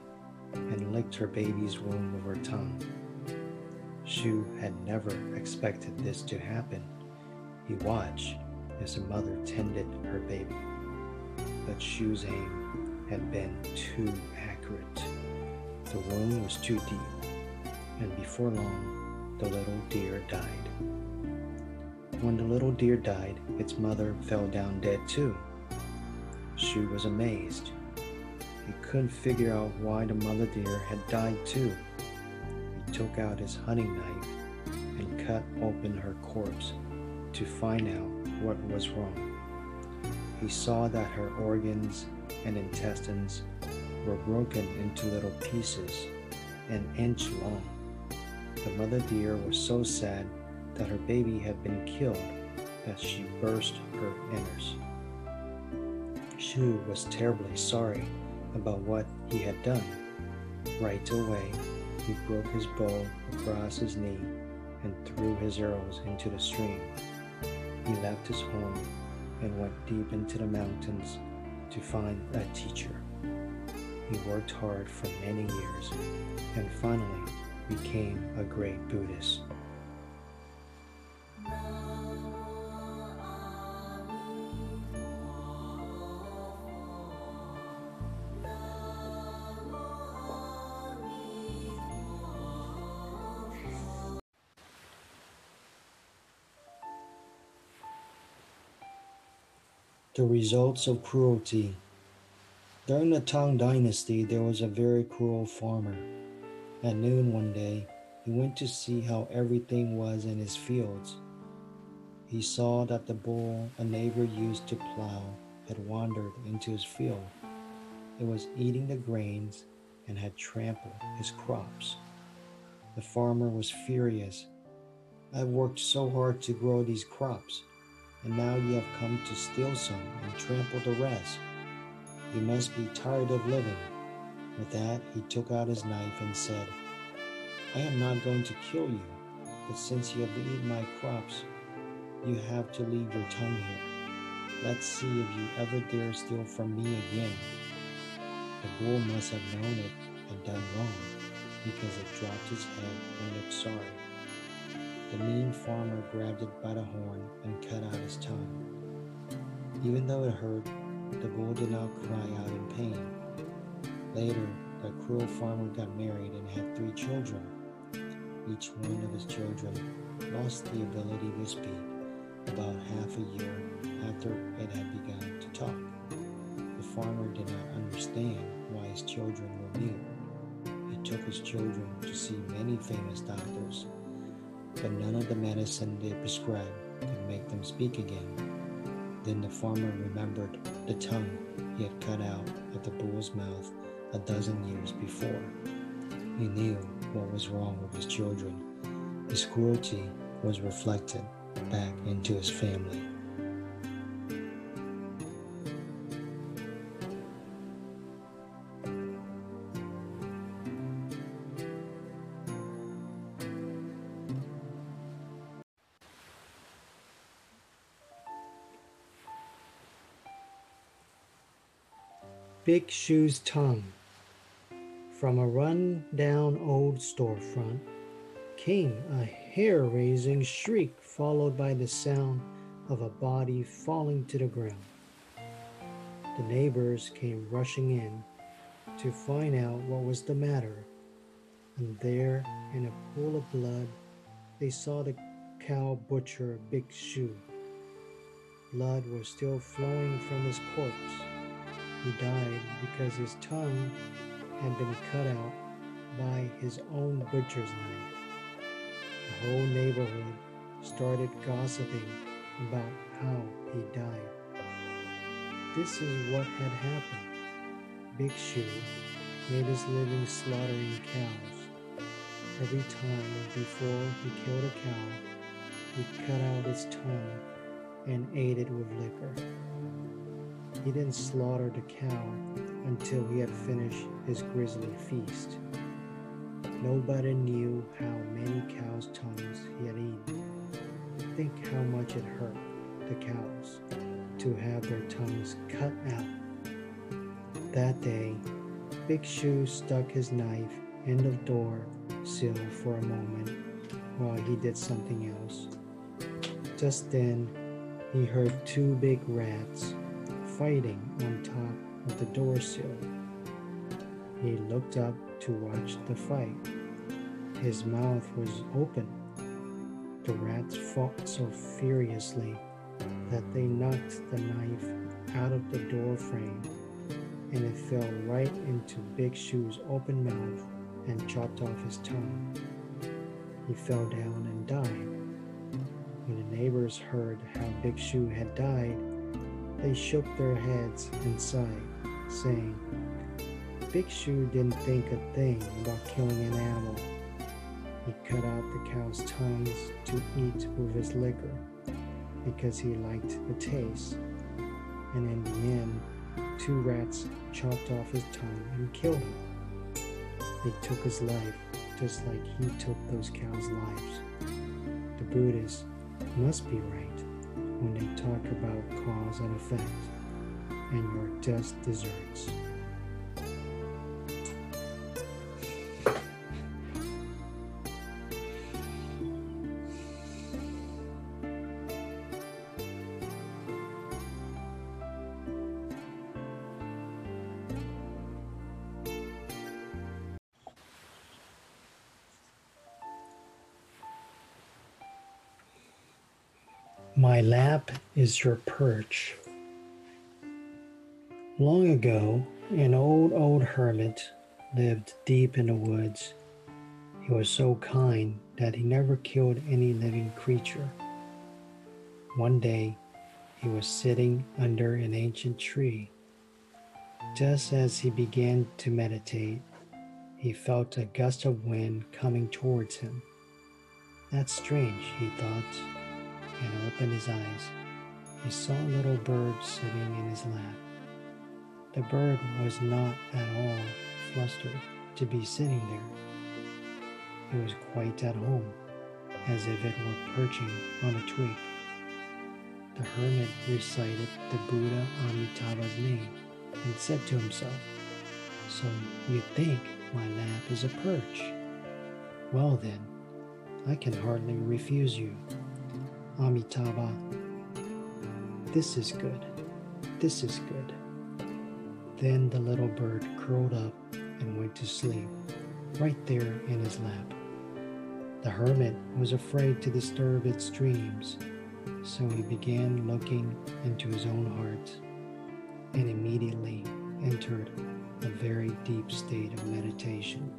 and licked her baby's wound with her tongue. Shu had never expected this to happen. He watched as the mother tended her baby, but Shu's aim had been too accurate. The wound was too deep, and before long, the little deer died. When the little deer died, its mother fell down dead too. She was amazed. He couldn't figure out why the mother deer had died too. He took out his hunting knife and cut open her corpse to find out what was wrong. He saw that her organs and intestines were broken into little pieces, an inch long. The mother deer was so sad that her baby had been killed that she burst her innards. Shu was terribly sorry about what he had done. Right away, he broke his bow across his knee and threw his arrows into the stream. He left his home and went deep into the mountains to find a teacher. He worked hard for many years and finally became a great Buddhist. The results of cruelty. During the Tang Dynasty, there was a very cruel farmer. At noon one day, he went to see how everything was in his fields. He saw that the bull a neighbor used to plow had wandered into his field. It was eating the grains and had trampled his crops. The farmer was furious. I've worked so hard to grow these crops and now you have come to steal some and trample the rest. You must be tired of living. With that, he took out his knife and said, I am not going to kill you, but since you have eaten my crops, you have to leave your tongue here. Let's see if you ever dare steal from me again. The bull must have known it and done wrong, because it dropped its head and looked sorry. The mean farmer grabbed it by the horn and cut out his tongue. Even though it hurt, the bull did not cry out in pain. Later, the cruel farmer got married and had three children. Each one of his children lost the ability to speak about half a year after it had begun to talk. The farmer did not understand why his children were mute. He took his children to see many famous doctors but none of the medicine they prescribed could make them speak again. Then the farmer remembered the tongue he had cut out of the bull's mouth a dozen years before. He knew what was wrong with his children. His cruelty was reflected back into his family. Big Shu's tongue. From a run-down old storefront came a hair-raising shriek followed by the sound of a body falling to the ground. The neighbors came rushing in to find out what was the matter, and there, in a pool of blood, they saw the cow butcher Big Shu. Blood was still flowing from his corpse. He died because his tongue had been cut out by his own butcher's knife. The whole neighborhood started gossiping about how he died. This is what had happened. Big Shu made his living slaughtering cows. Every time before he killed a cow, he cut out its tongue and ate it with liquor. He then slaughtered the cow until he had finished his grisly feast. Nobody knew how many cows' tongues he had eaten. Think how much it hurt the cows to have their tongues cut out. That day, Big Shu stuck his knife in the door sill for a moment while he did something else. Just then, he heard two big rats fighting on top of the door sill. He looked up to watch the fight. His mouth was open. The rats fought so furiously that they knocked the knife out of the door frame and it fell right into Big Shu's open mouth and chopped off his tongue. He fell down and died. When the neighbors heard how Big Shu had died, they shook their heads and sighed, saying, Big Shu didn't think a thing about killing an animal. He cut out the cow's tongues to eat with his liquor because he liked the taste. And in the end, two rats chopped off his tongue and killed him. They took his life just like he took those cows' lives. The Buddhists must be right when they talk about cause and effect, and your just desserts. My lap is your perch. Long ago, an old, old hermit lived deep in the woods. He was so kind that he never killed any living creature. One day, he was sitting under an ancient tree. Just as he began to meditate, he felt a gust of wind coming towards him. That's strange, he thought and opened his eyes, he saw a little bird sitting in his lap. The bird was not at all flustered to be sitting there. It was quite at home, as if it were perching on a twig. The hermit recited the Buddha Amitabha's name and said to himself, So you think my lap is a perch? Well then, I can hardly refuse you. Amitabha. This is good. This is good. Then the little bird curled up and went to sleep, right there in his lap. The hermit was afraid to disturb its dreams, so he began looking into his own heart and immediately entered a very deep state of meditation.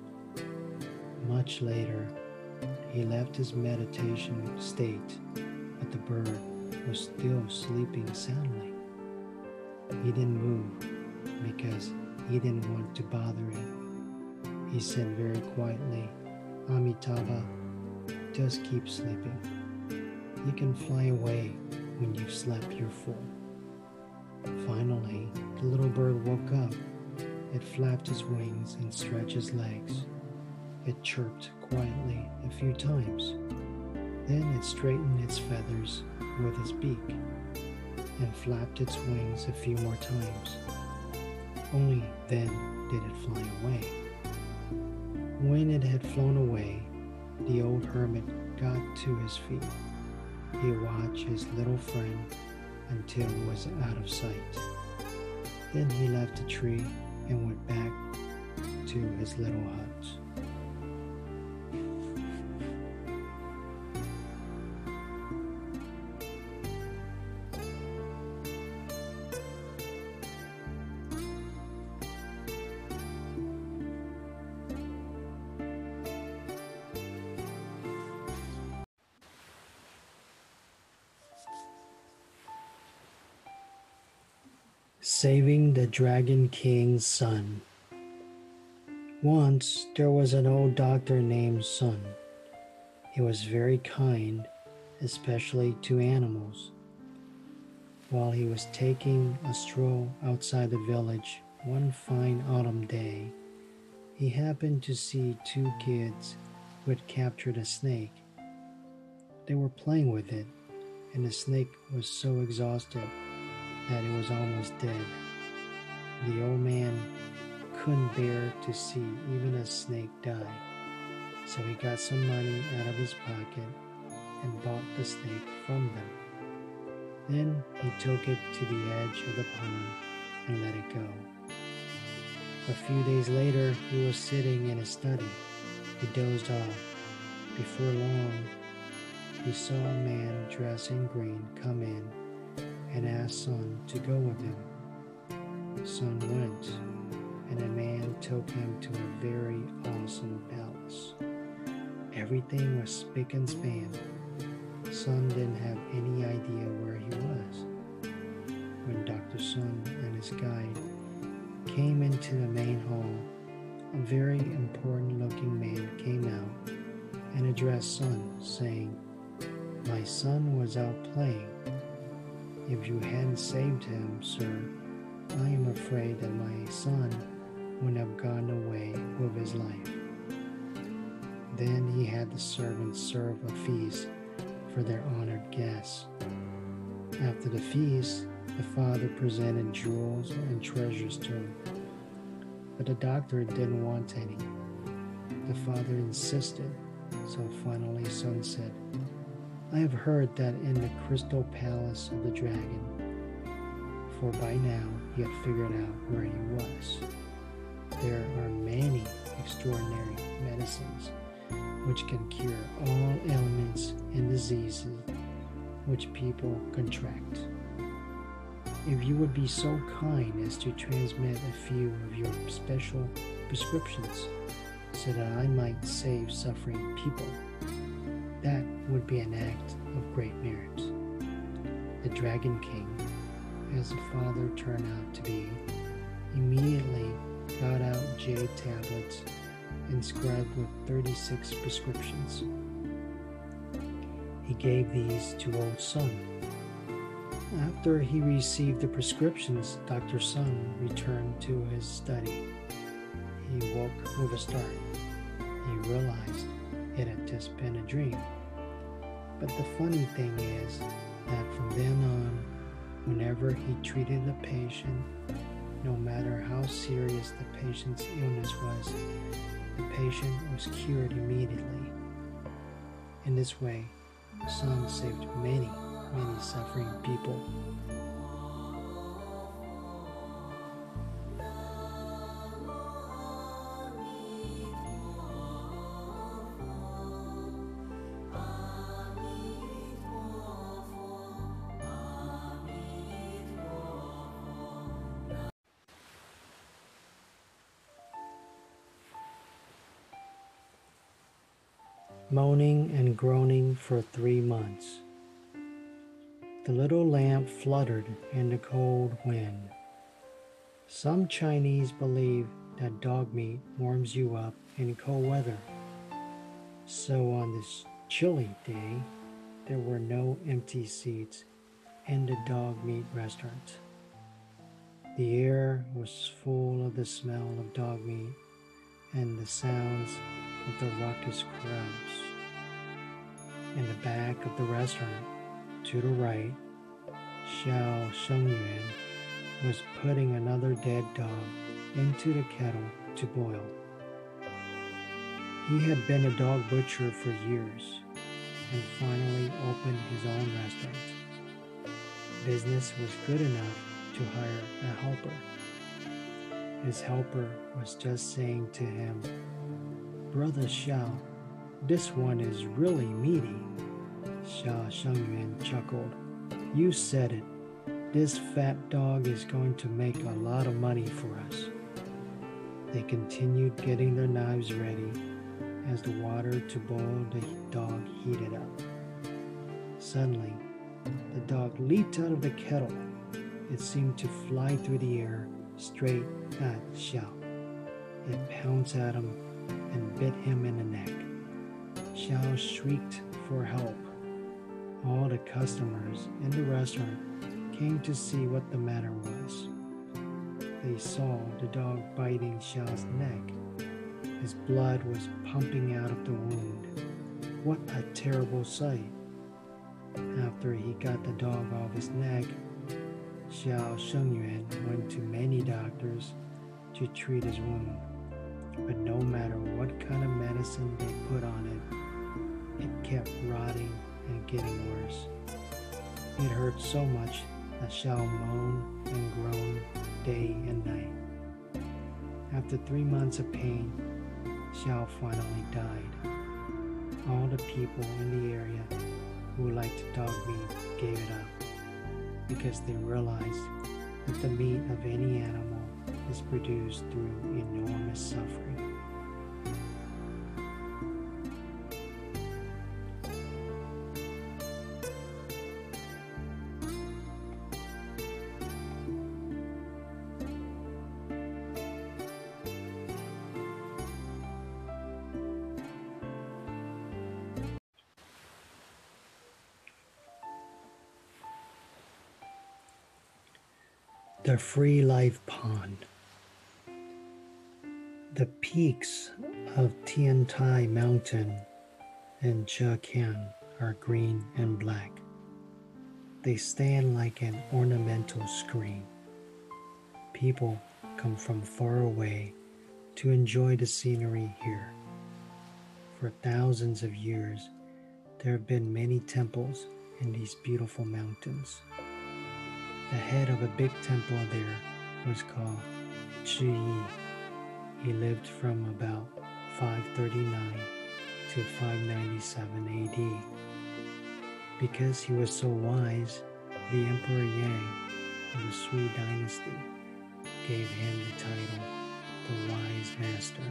Much later, he left his meditation state but the bird was still sleeping soundly. He didn't move because he didn't want to bother it. He said very quietly, Amitabha, just keep sleeping. You can fly away when you've slept your full. Finally, the little bird woke up. It flapped its wings and stretched its legs. It chirped quietly a few times then it straightened its feathers with its beak and flapped its wings a few more times. Only then did it fly away. When it had flown away, the old hermit got to his feet. He watched his little friend until it was out of sight. Then he left the tree and went back to his little hut. Saving the Dragon King's Son. Once there was an old doctor named Sun. He was very kind, especially to animals. While he was taking a stroll outside the village one fine autumn day, he happened to see two kids who had captured a snake. They were playing with it, and the snake was so exhausted that it was almost dead. The old man couldn't bear to see even a snake die, so he got some money out of his pocket and bought the snake from them. Then he took it to the edge of the pond and let it go. A few days later, he was sitting in his study. He dozed off. Before long, he saw a man dressed in green come in and asked Sun to go with him. Sun went, and a man took him to a very awesome palace. Everything was spick and span. Sun didn't have any idea where he was. When Dr. Sun and his guide came into the main hall, a very important looking man came out and addressed Sun, saying, My son was out playing if you hadn't saved him, sir, I am afraid that my Sun would have gone away with his life. Then he had the servants serve a feast for their honored guests. After the feast, the father presented jewels and treasures to him, but the doctor didn't want any. The father insisted, so finally son said, I have heard that in the crystal palace of the dragon, for by now he had figured out where he was, there are many extraordinary medicines which can cure all ailments and diseases which people contract. If you would be so kind as to transmit a few of your special prescriptions so that I might save suffering people that would be an act of great merit. The Dragon King, as the father turned out to be, immediately got out jade tablets inscribed with 36 prescriptions. He gave these to Old Sun. After he received the prescriptions, Dr. Sun returned to his study. He woke with a start. He realized it had just been a dream. But the funny thing is that from then on, whenever he treated a patient, no matter how serious the patient's illness was, the patient was cured immediately. In this way, Sun saved many, many suffering people moaning and groaning for three months. The little lamp fluttered in the cold wind. Some Chinese believe that dog meat warms you up in cold weather. So on this chilly day, there were no empty seats in the dog meat restaurant. The air was full of the smell of dog meat and the sounds of the raucous crowds. In the back of the restaurant, to the right, Xiao Shengyuan was putting another dead dog into the kettle to boil. He had been a dog butcher for years and finally opened his own restaurant. Business was good enough to hire a helper. His helper was just saying to him, Brother Xiao, this one is really meaty. Xiao Shengyuan chuckled. You said it. This fat dog is going to make a lot of money for us. They continued getting their knives ready as the water to boil the dog heated up. Suddenly, the dog leaped out of the kettle it seemed to fly through the air straight at Xiao. It pounced at him and bit him in the neck. Xiao shrieked for help. All the customers in the restaurant came to see what the matter was. They saw the dog biting Xiao's neck. His blood was pumping out of the wound. What a terrible sight! After he got the dog off his neck, Xiao Shengyuan went to many doctors to treat his wound. But no matter what kind of medicine they put on it, it kept rotting and getting worse. It hurt so much that Xiao moaned and groaned day and night. After three months of pain, Xiao finally died. All the people in the area who liked dog meat gave it up because they realized that the meat of any animal is produced through enormous suffering. The Free Life Pond. Peaks of Tiantai Mountain and Zhekiang are green and black. They stand like an ornamental screen. People come from far away to enjoy the scenery here. For thousands of years, there have been many temples in these beautiful mountains. The head of a big temple there was called Zhi Yi. He lived from about 539 to 597 AD. Because he was so wise, the Emperor Yang of the Sui dynasty gave him the title the Wise Master.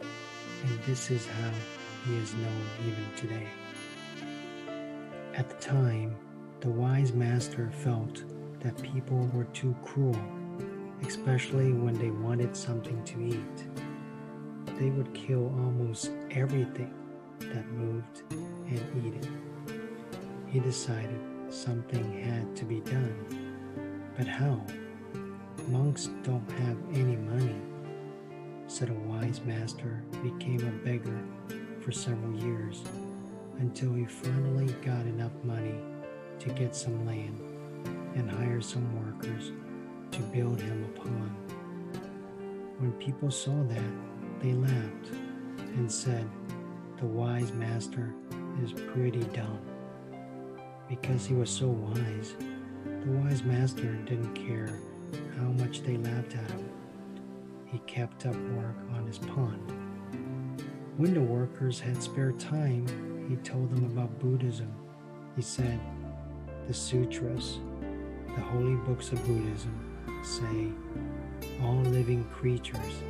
And this is how he is known even today. At the time, the Wise Master felt that people were too cruel, especially when they wanted something to eat. They would kill almost everything that moved and eat it. He decided something had to be done. But how? Monks don't have any money. So the wise master became a beggar for several years until he finally got enough money to get some land and hire some workers to build him a pond. When people saw that, they laughed and said, The wise master is pretty dumb. Because he was so wise, the wise master didn't care how much they laughed at him. He kept up work on his pond. When the workers had spare time, he told them about Buddhism. He said, The sutras the holy books of Buddhism say all living creatures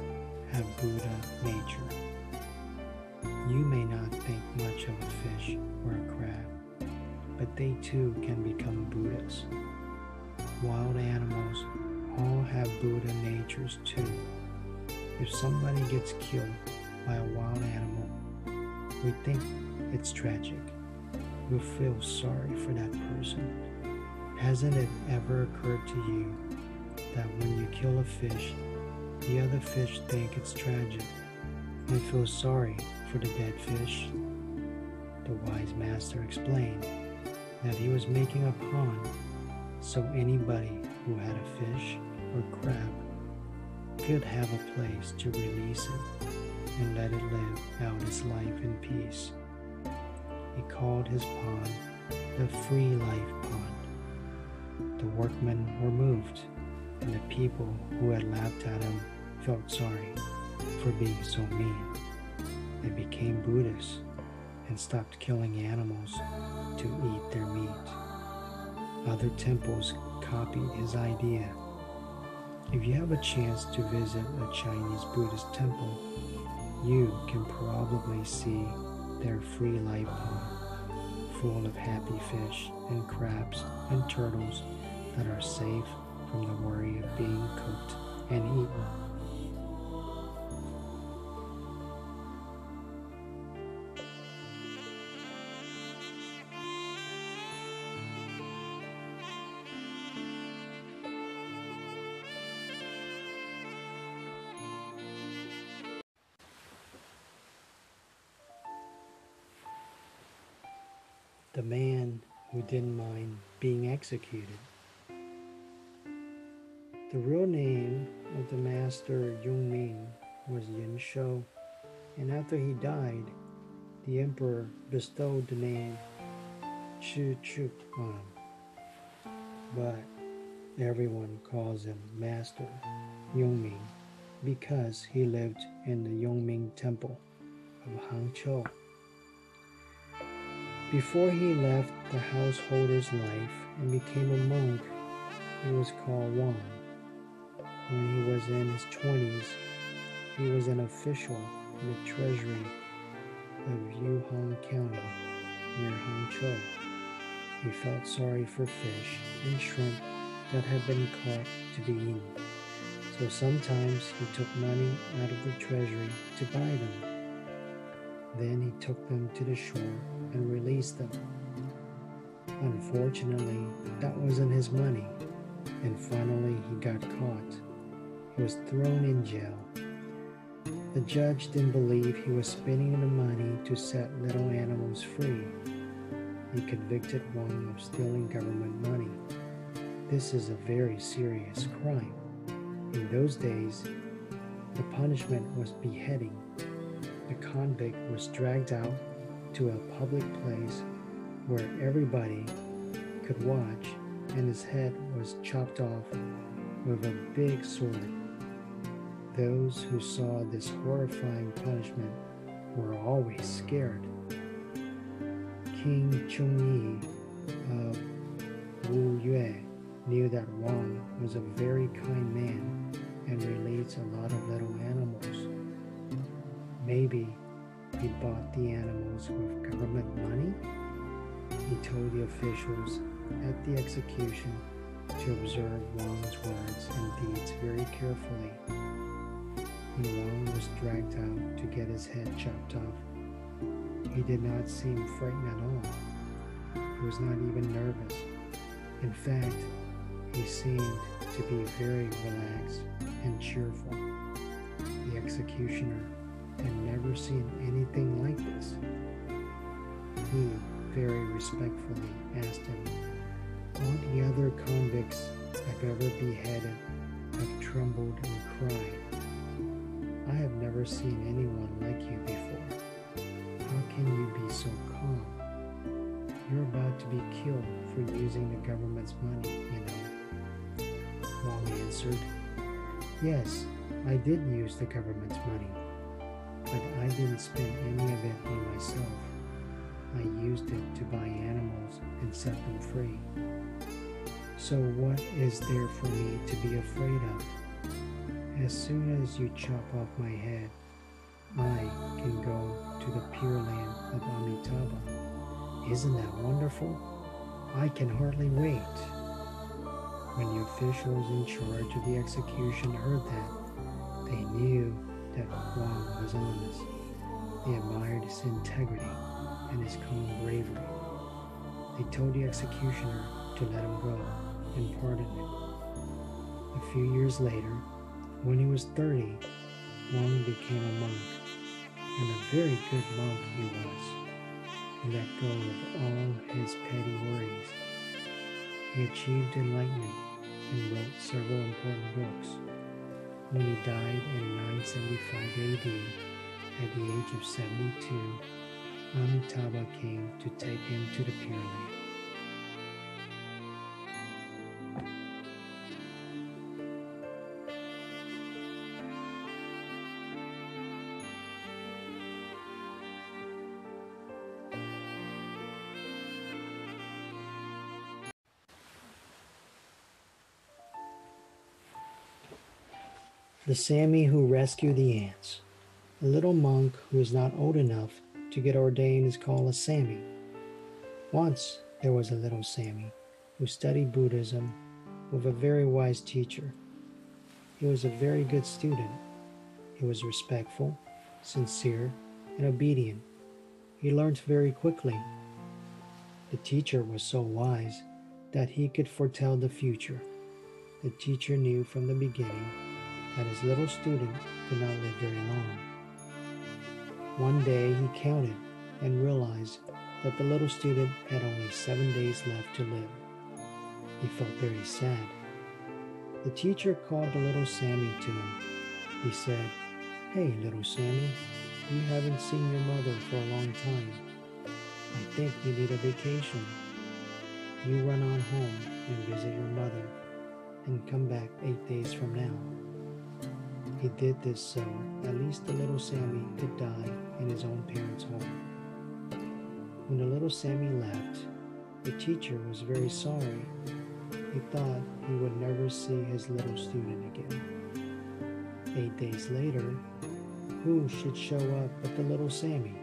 have Buddha nature. You may not think much of a fish or a crab, but they too can become Buddhas. Wild animals all have Buddha natures too. If somebody gets killed by a wild animal, we think it's tragic. We feel sorry for that person Hasn't it ever occurred to you that when you kill a fish, the other fish think it's tragic and feel sorry for the dead fish? The wise master explained that he was making a pond so anybody who had a fish or crab could have a place to release it and let it live out its life in peace. He called his pond the Free Life Pond. The workmen were moved, and the people who had laughed at him felt sorry for being so mean. They became Buddhists and stopped killing animals to eat their meat. Other temples copied his idea. If you have a chance to visit a Chinese Buddhist temple, you can probably see their free life pond full of happy fish and crabs and turtles that are safe from the worry of being cooked and eaten. The man who didn't mind being executed. The real name of the master Yung Ming was Yin Shou, and after he died, the emperor bestowed the name Chu Chu on him. But everyone calls him Master Yung Ming because he lived in the Yongming Temple of Hangzhou. Before he left the householder's life and became a monk, he was called Wang. When he was in his 20s, he was an official in the treasury of Yuhang County near Hangzhou. He felt sorry for fish and shrimp that had been caught to be eaten. So sometimes he took money out of the treasury to buy them. Then he took them to the shore and released them. Unfortunately, that wasn't his money, and finally he got caught. He was thrown in jail. The judge didn't believe he was spending the money to set little animals free. He convicted one of stealing government money. This is a very serious crime. In those days, the punishment was beheading. The convict was dragged out to a public place where everybody could watch, and his head was chopped off with a big sword. Those who saw this horrifying punishment were always scared. King Chongyi of Wu Yue knew that Wang was a very kind man and released a lot of little animals. Maybe he bought the animals with government money? He told the officials at the execution to observe Wang's words and deeds very carefully. Wang was dragged out to get his head chopped off, he did not seem frightened at all. He was not even nervous. In fact, he seemed to be very relaxed and cheerful. The executioner had never seen anything like this. He very respectfully asked him, All the other convicts I've ever beheaded have trembled and cried. Never seen anyone like you before. How can you be so calm? You're about to be killed for using the government's money, you know. Wang answered, Yes, I did use the government's money, but I didn't spend any of it on myself. I used it to buy animals and set them free. So, what is there for me to be afraid of? As soon as you chop off my head, I can go to the Pure Land of Amitabha. Isn't that wonderful? I can hardly wait. When the officials in charge of the execution heard that, they knew that Wang was honest. They admired his integrity and his calm bravery. They told the executioner to let him go and pardon him. A few years later, when he was 30, Wang became a monk, and a very good monk he was. He let go of all his petty worries. He achieved enlightenment and wrote several important books. When he died in 975 AD, at the age of 72, Amitabha came to take him to the Pure The Sammy who rescued the ants. A little monk who is not old enough to get ordained is called a Sammy. Once there was a little Sammy who studied Buddhism with a very wise teacher. He was a very good student. He was respectful, sincere, and obedient. He learned very quickly. The teacher was so wise that he could foretell the future. The teacher knew from the beginning that his little student could not live very long. One day he counted and realized that the little student had only seven days left to live. He felt very sad. The teacher called the little Sammy to him. He said, Hey, little Sammy, you haven't seen your mother for a long time. I think you need a vacation. You run on home and visit your mother and come back eight days from now. He did this so at least the little Sammy could die in his own parents' home. When the little Sammy left, the teacher was very sorry. He thought he would never see his little student again. Eight days later, who should show up but the little Sammy?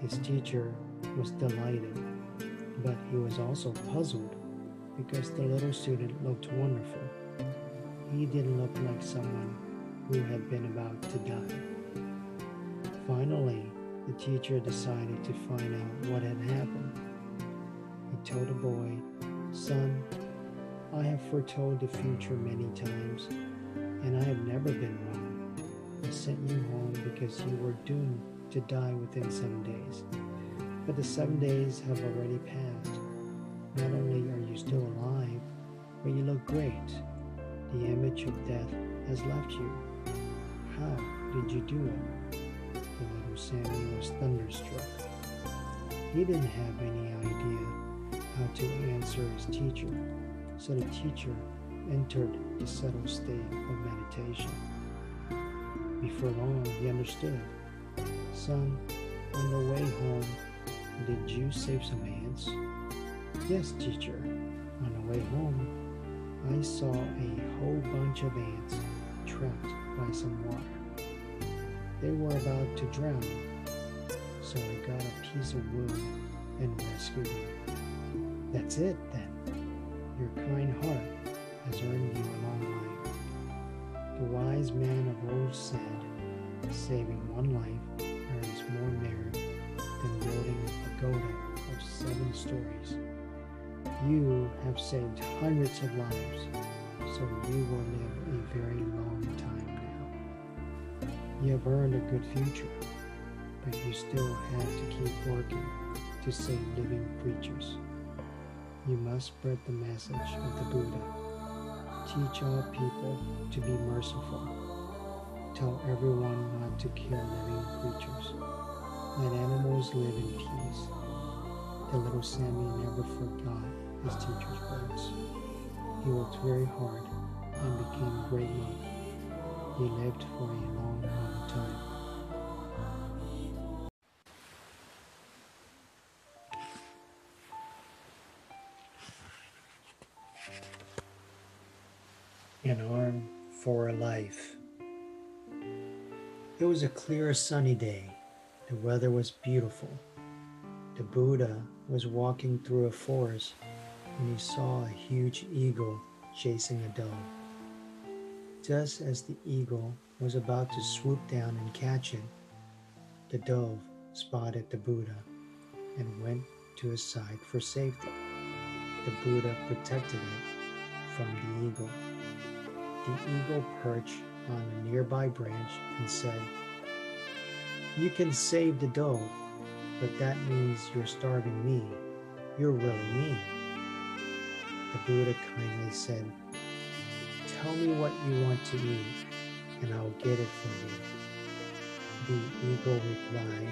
His teacher was delighted, but he was also puzzled because the little student looked wonderful. He didn't look like someone who had been about to die. Finally, the teacher decided to find out what had happened. He told the boy, Son, I have foretold the future many times, and I have never been wrong. I sent you home because you were doomed to die within seven days. But the seven days have already passed. Not only are you still alive, but you look great. The image of death has left you. How did you do it? The little Sammy was thunderstruck. He didn't have any idea how to answer his teacher, so the teacher entered the settled state of meditation. Before long, he understood. Son, on the way home, did you save some ants? Yes, teacher. On the way home, I saw a whole bunch of ants trapped by some water. They were about to drown, so I got a piece of wood and rescued them. That's it, then. Your kind heart has earned you a long life. The wise man of old said, saving one life earns more merit than building a pagoda of seven stories. You have saved hundreds of lives, so you will live a very long time. You have earned a good future, but you still have to keep working to save living creatures. You must spread the message of the Buddha. Teach all people to be merciful. Tell everyone not to kill living creatures. Let animals live in peace. The little Sammy never forgot his teacher's words. He worked very hard and became a great monk. He lived for a long, long time. An arm for a life. It was a clear, sunny day. The weather was beautiful. The Buddha was walking through a forest when he saw a huge eagle chasing a dove. Just as the eagle was about to swoop down and catch it, the dove spotted the Buddha and went to his side for safety. The Buddha protected it from the eagle. The eagle perched on a nearby branch and said, You can save the dove, but that means you're starving me. You're really mean. The Buddha kindly said, Tell me what you want to eat, and I'll get it for you. The eagle replied,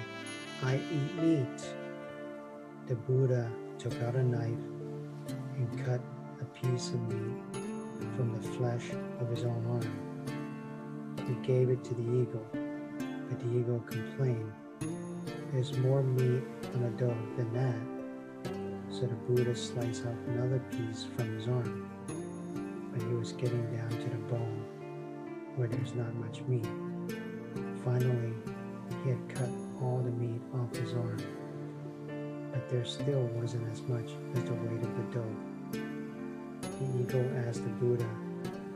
I eat meat. The Buddha took out a knife and cut a piece of meat from the flesh of his own arm. He gave it to the eagle, but the eagle complained, There's more meat on a dove than that. So the Buddha sliced off another piece from his arm, he was getting down to the bone, where there's not much meat. Finally, he had cut all the meat off his arm, but there still wasn't as much as the weight of the dove. The eagle asked the Buddha,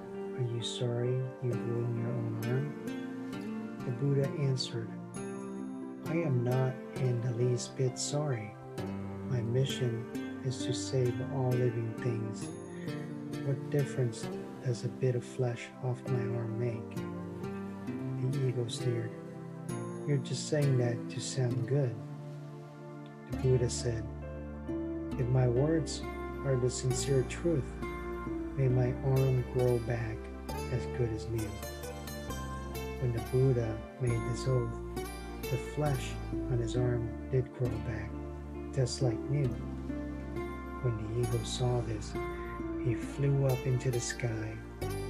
Are you sorry you ruined your own arm? The Buddha answered, I am not in the least bit sorry. My mission is to save all living things. What difference does a bit of flesh off my arm make? The ego sneered. You're just saying that to sound good. The Buddha said, If my words are the sincere truth, may my arm grow back as good as new. When the Buddha made this oath, the flesh on his arm did grow back, just like new. When the eagle saw this, he flew up into the sky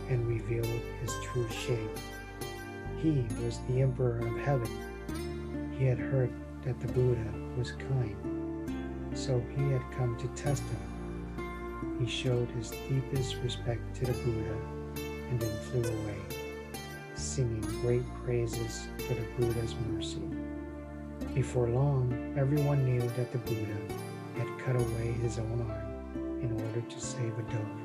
and revealed his true shape. He was the Emperor of Heaven. He had heard that the Buddha was kind, so he had come to test him. He showed his deepest respect to the Buddha and then flew away, singing great praises for the Buddha's mercy. Before long, everyone knew that the Buddha had cut away his own arm in order to save a dove.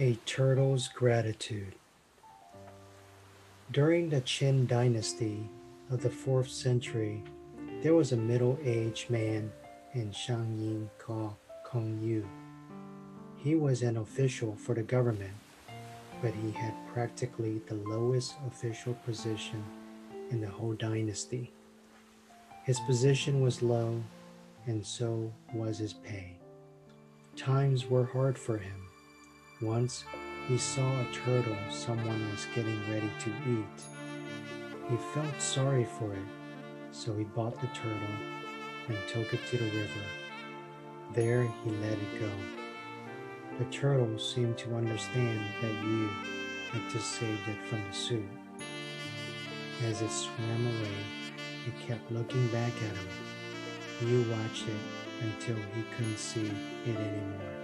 A Turtle's Gratitude During the Jin dynasty of the 4th century, there was a middle-aged man in Shanyin called Kong Yu. He was an official for the government, but he had practically the lowest official position in the whole dynasty. His position was low, and so was his pay. Times were hard for him once he saw a turtle someone was getting ready to eat. He felt sorry for it, so he bought the turtle and took it to the river. There he let it go. The turtle seemed to understand that Yu had just saved it from the soup. As it swam away, he kept looking back at him. Yu watched it until he couldn't see it anymore.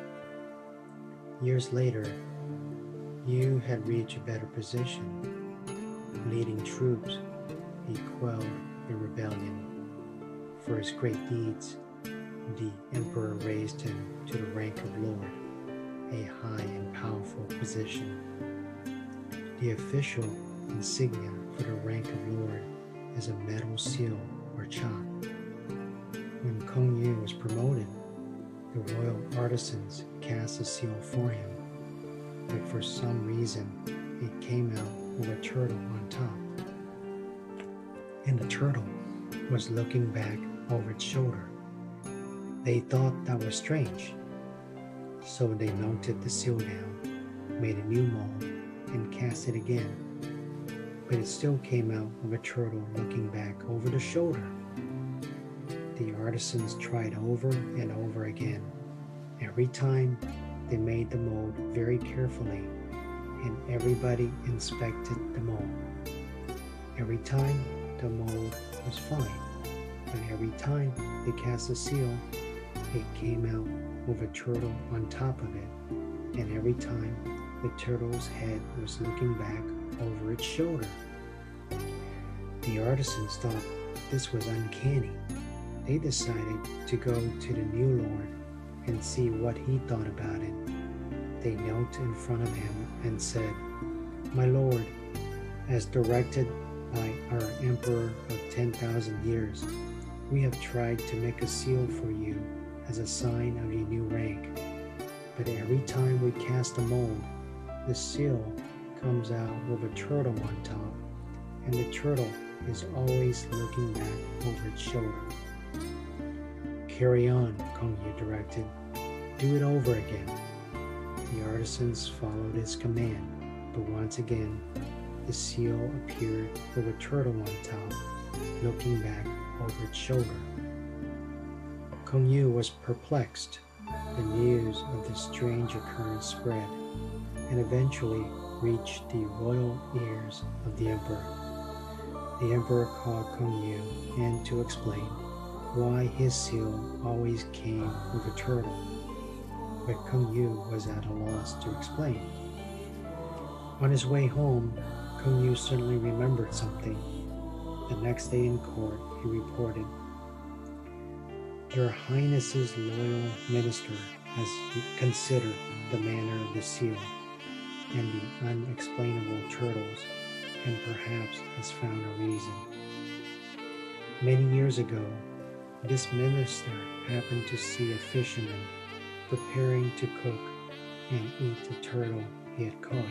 Years later, Yu had reached a better position. Leading troops, he quelled the rebellion. For his great deeds, the emperor raised him to the rank of lord, a high and powerful position. The official insignia for the rank of lord is a metal seal or chop. When Kong Yu was promoted, the royal artisans cast a seal for him, but for some reason it came out with a turtle on top. And the turtle was looking back over its shoulder. They thought that was strange, so they melted the seal down, made a new mold, and cast it again. But it still came out with a turtle looking back over the shoulder. The artisans tried over and over again. Every time they made the mold very carefully, and everybody inspected the mold. Every time the mold was fine, but every time they cast a seal, it came out with a turtle on top of it, and every time the turtle's head was looking back over its shoulder. The artisans thought this was uncanny they decided to go to the new Lord and see what he thought about it. They knelt in front of him and said, My Lord, as directed by our Emperor of 10,000 years, we have tried to make a seal for you as a sign of your new rank. But every time we cast a mold, the seal comes out with a turtle on top, and the turtle is always looking back over its shoulder. Carry on, Kong Yu directed. Do it over again. The artisans followed his command, but once again, the seal appeared with a turtle on top, looking back over its shoulder. Kong Yu was perplexed. The news of this strange occurrence spread and eventually reached the royal ears of the emperor. The emperor called Kong Yu in to explain why his seal always came with a turtle, but Kong Yu was at a loss to explain. On his way home, Kong Yu suddenly remembered something. The next day in court, he reported, Your Highness's loyal minister has considered the manner of the seal and the unexplainable turtles and perhaps has found a reason. Many years ago, this minister happened to see a fisherman preparing to cook and eat the turtle he had caught.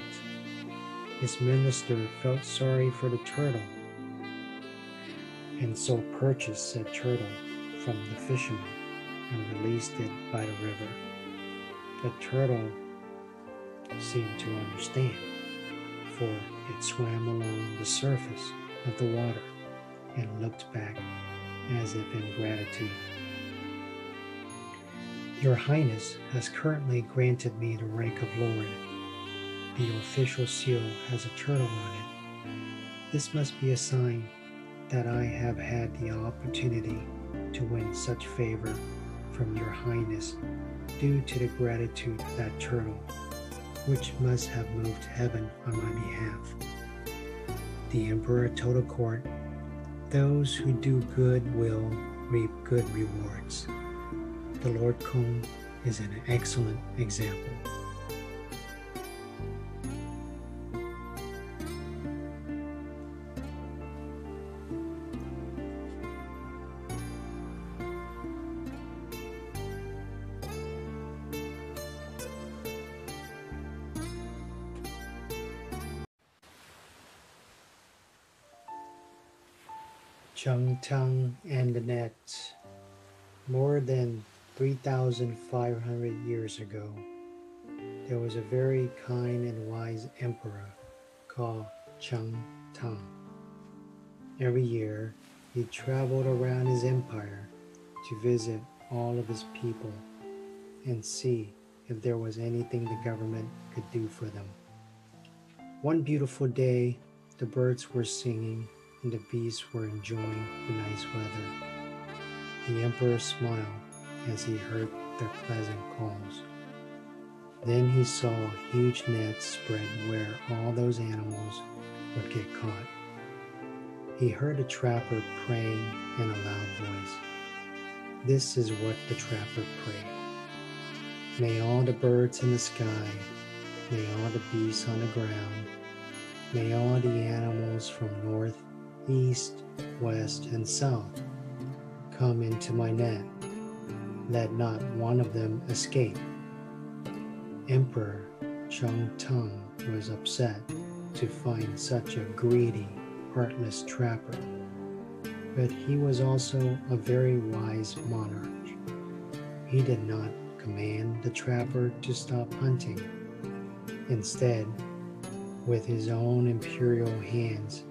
This minister felt sorry for the turtle and so purchased said turtle from the fisherman and released it by the river. The turtle seemed to understand, for it swam along the surface of the water and looked back as if in gratitude. Your Highness has currently granted me the rank of Lord. The official seal has a turtle on it. This must be a sign that I have had the opportunity to win such favor from Your Highness due to the gratitude of that turtle, which must have moved heaven on my behalf. The Emperor the court, Those who do good will reap good rewards. The Lord Kong is an excellent example. 3,500 years ago, there was a very kind and wise emperor called Cheng Tang. Every year, he traveled around his empire to visit all of his people and see if there was anything the government could do for them. One beautiful day, the birds were singing and the beasts were enjoying the nice weather. The emperor smiled as he heard their pleasant calls. Then he saw huge nets spread where all those animals would get caught. He heard a trapper praying in a loud voice. This is what the trapper prayed. May all the birds in the sky, may all the beasts on the ground, may all the animals from north, east, west, and south come into my net. Let not one of them escape. Emperor Cheng Tang was upset to find such a greedy, heartless trapper, but he was also a very wise monarch. He did not command the trapper to stop hunting. Instead, with his own imperial hands,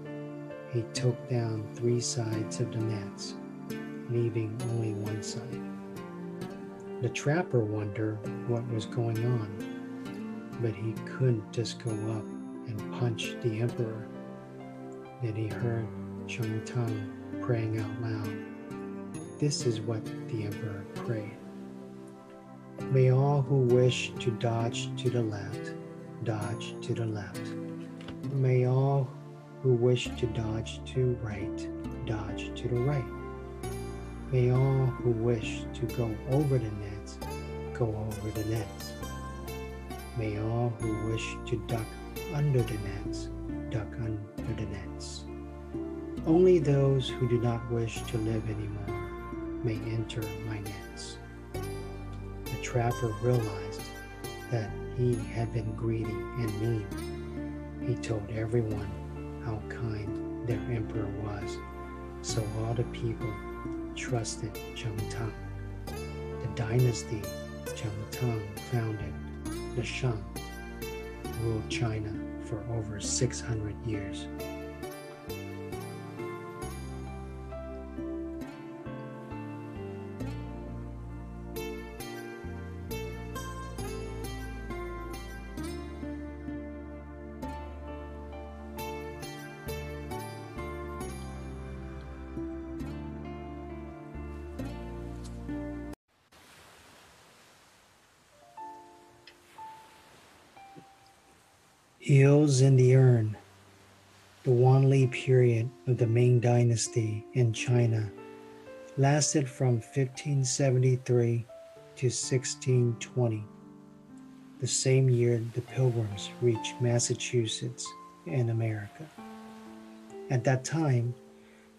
he took down three sides of the nets, leaving only one side. The trapper wondered what was going on, but he couldn't just go up and punch the emperor. Then he heard Cheng Tang praying out loud. This is what the emperor prayed. May all who wish to dodge to the left, dodge to the left. May all who wish to dodge to right, dodge to the right. May all who wish to go over the nets, go over the nets. May all who wish to duck under the nets, duck under the nets. Only those who do not wish to live anymore may enter my nets. The trapper realized that he had been greedy and mean. He told everyone how kind their emperor was, so all the people trusted Cheng Tang. The dynasty Tang founded, the Shang, ruled China for over 600 years. In the Urn The Wanli period of the Ming Dynasty in China lasted from 1573 to 1620, the same year the Pilgrims reached Massachusetts in America. At that time,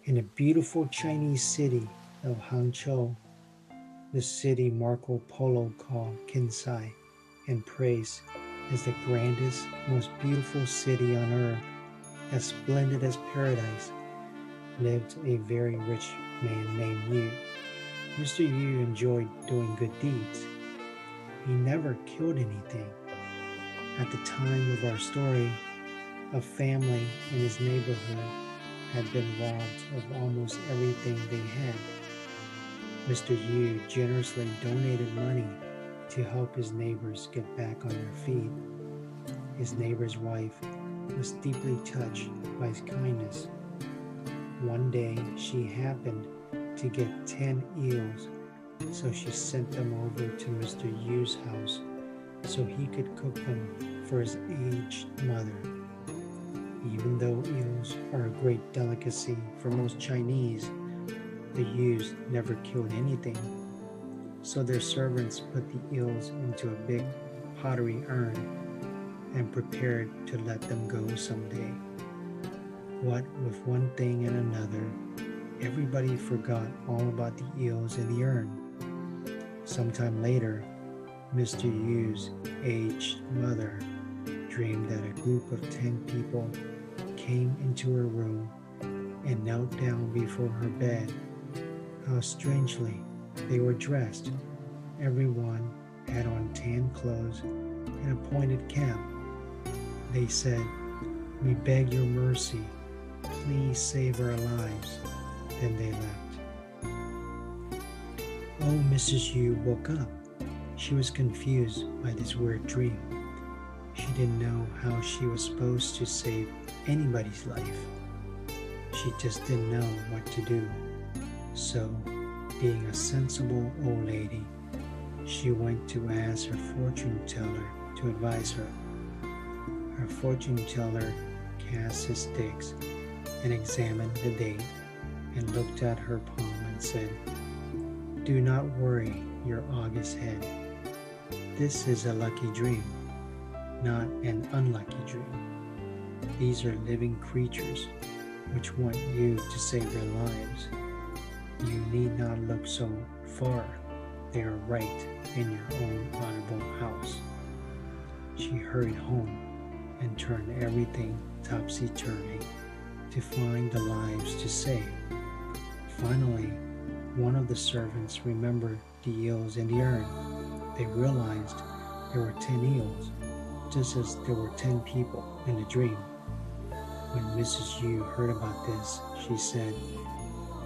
in the beautiful Chinese city of Hangzhou, the city Marco Polo called Kinsai and praised as the grandest, most beautiful city on earth, as splendid as paradise, lived a very rich man named Yu. Mr. Yu enjoyed doing good deeds. He never killed anything. At the time of our story, a family in his neighborhood had been robbed of almost everything they had. Mr. Yu generously donated money to help his neighbors get back on their feet. His neighbor's wife was deeply touched by his kindness. One day she happened to get 10 eels, so she sent them over to Mr. Yu's house so he could cook them for his aged mother. Even though eels are a great delicacy for most Chinese, the Yus never killed anything. So their servants put the eels into a big pottery urn and prepared to let them go someday. What with one thing and another, everybody forgot all about the eels in the urn. Sometime later, Mr. Yu's aged mother dreamed that a group of 10 people came into her room and knelt down before her bed. How strangely they were dressed. Everyone had on tan clothes and a pointed cap. They said, We beg your mercy. Please save our lives. Then they left. Oh, Mrs. Yu woke up. She was confused by this weird dream. She didn't know how she was supposed to save anybody's life. She just didn't know what to do. So, being a sensible old lady, she went to ask her fortune teller to advise her. Her fortune teller cast his sticks and examined the date and looked at her palm and said, Do not worry your august head. This is a lucky dream, not an unlucky dream. These are living creatures which want you to save their lives. You need not look so far. They are right in your own honorable house. She hurried home and turned everything topsy turvy to find the lives to save. Finally, one of the servants remembered the eels in the urn. They realized there were ten eels, just as there were ten people in the dream. When Mrs. Yu heard about this, she said,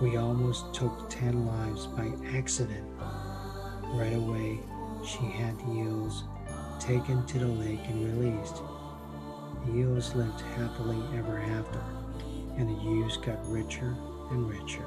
We almost took 10 lives by accident. Right away, she had the eels taken to the lake and released. The eels lived happily ever after, and the Yus got richer and richer.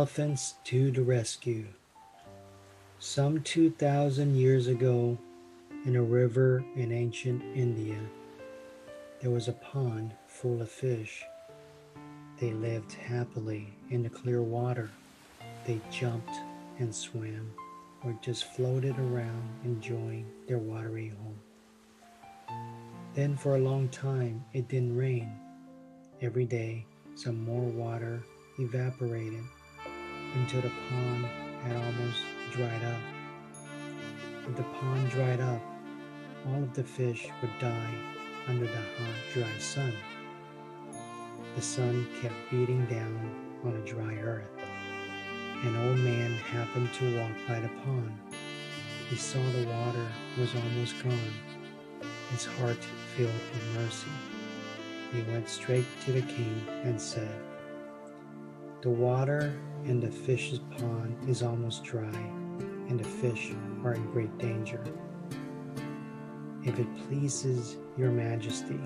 Elephants to the rescue. Some 2,000 years ago, in a river in ancient India, there was a pond full of fish. They lived happily in the clear water. They jumped and swam or just floated around enjoying their watery home. Then, for a long time, it didn't rain. Every day, some more water evaporated until the pond had almost dried up. If the pond dried up, all of the fish would die under the hot, dry sun. The sun kept beating down on a dry earth. An old man happened to walk by the pond. he saw the water was almost gone. His heart filled with mercy. He went straight to the king and said, The water in the fish's pond is almost dry, and the fish are in great danger. If it pleases your majesty,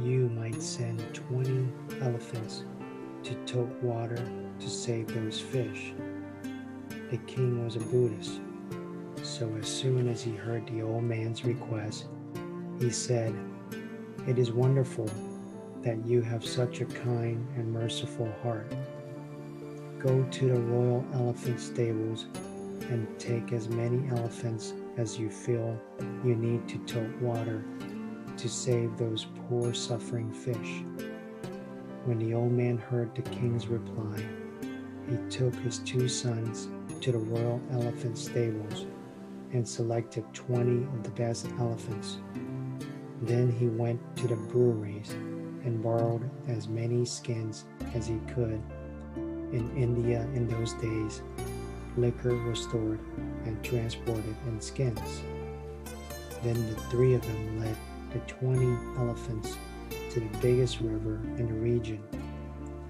you might send 20 elephants to tote water to save those fish. The king was a Buddhist, so as soon as he heard the old man's request, he said, It is wonderful that you have such a kind and merciful heart. Go to the royal elephant stables and take as many elephants as you feel you need to tote water to save those poor suffering fish. When the old man heard the king's reply, he took his two sons to the royal elephant stables and selected 20 of the best elephants. Then he went to the breweries and borrowed as many skins as he could. In India in those days, liquor was stored and transported in skins. Then the three of them led the 20 elephants to the biggest river in the region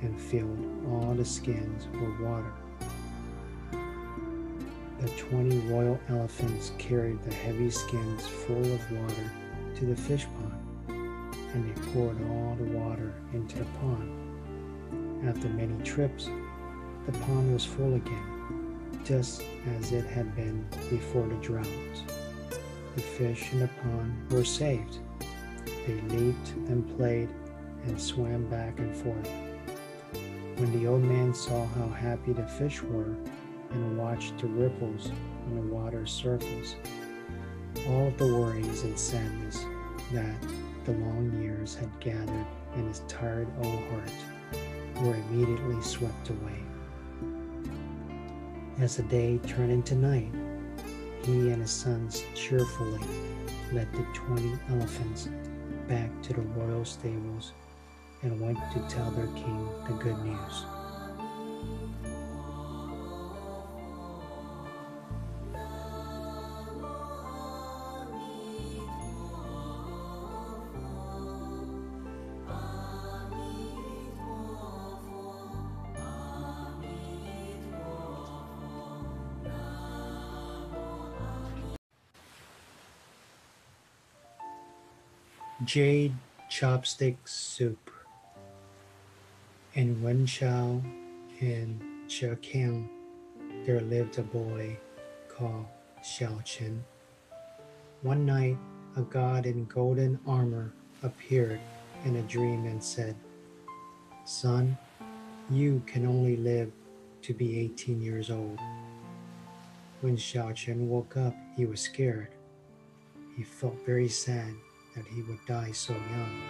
and filled all the skins with water. The 20 royal elephants carried the heavy skins full of water to the fish pond, and they poured all the water into the pond. After many trips, the pond was full again, just as it had been before the drought. The fish in the pond were saved. They leaped and played and swam back and forth. When the old man saw how happy the fish were and watched the ripples on the water's surface, all of the worries and sadness that the long years had gathered in his tired old heart were immediately swept away. As the day turned into night, he and his sons cheerfully led the twenty elephants back to the royal stables and went to tell their king the good news. Jade Chopstick Soup In Wenshao in Zhekiang, there lived a boy called Xiao Chen. One night, a god in golden armor appeared in a dream and said, Son, you can only live to be 18 years old. When Xiao Chen woke up, he was scared. He felt very sad that he would die so young.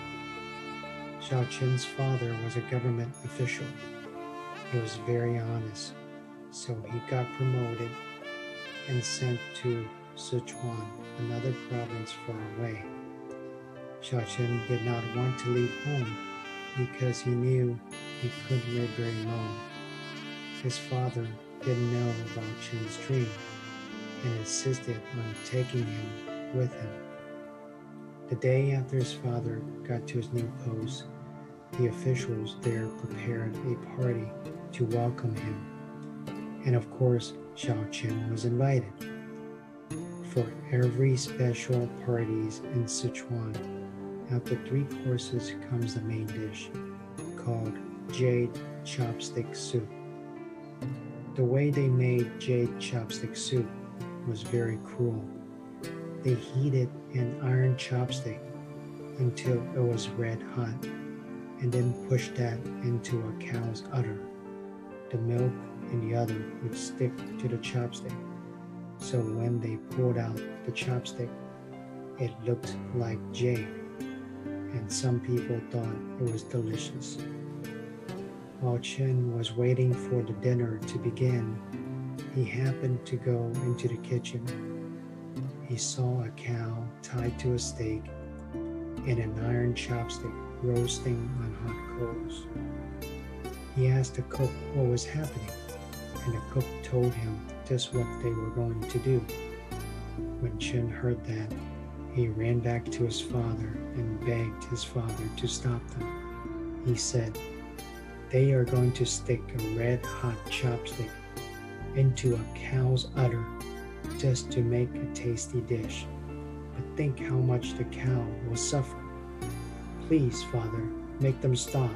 Xiao Chen's father was a government official. He was very honest, so he got promoted and sent to Sichuan, another province far away. Xiao Chen did not want to leave home because he knew he couldn't live very long. His father didn't know about Chen's dream and insisted on taking him with him. The day after his father got to his new post, the officials there prepared a party to welcome him. And of course, Xiao Chen was invited. For every special parties in Sichuan, after three courses comes the main dish, called jade chopstick soup. The way they made jade chopstick soup was very cruel. They heated an iron chopstick until it was red hot and then pushed that into a cow's udder. The milk in the udder would stick to the chopstick, so when they pulled out the chopstick, it looked like jade, and some people thought it was delicious. While Chen was waiting for the dinner to begin, he happened to go into the kitchen he saw a cow tied to a stake and an iron chopstick roasting on hot coals. He asked the cook what was happening, and the cook told him just what they were going to do. When Chen heard that, he ran back to his father and begged his father to stop them. He said, They are going to stick a red hot chopstick into a cow's udder just to make a tasty dish. But think how much the cow will suffer. Please, father, make them stop.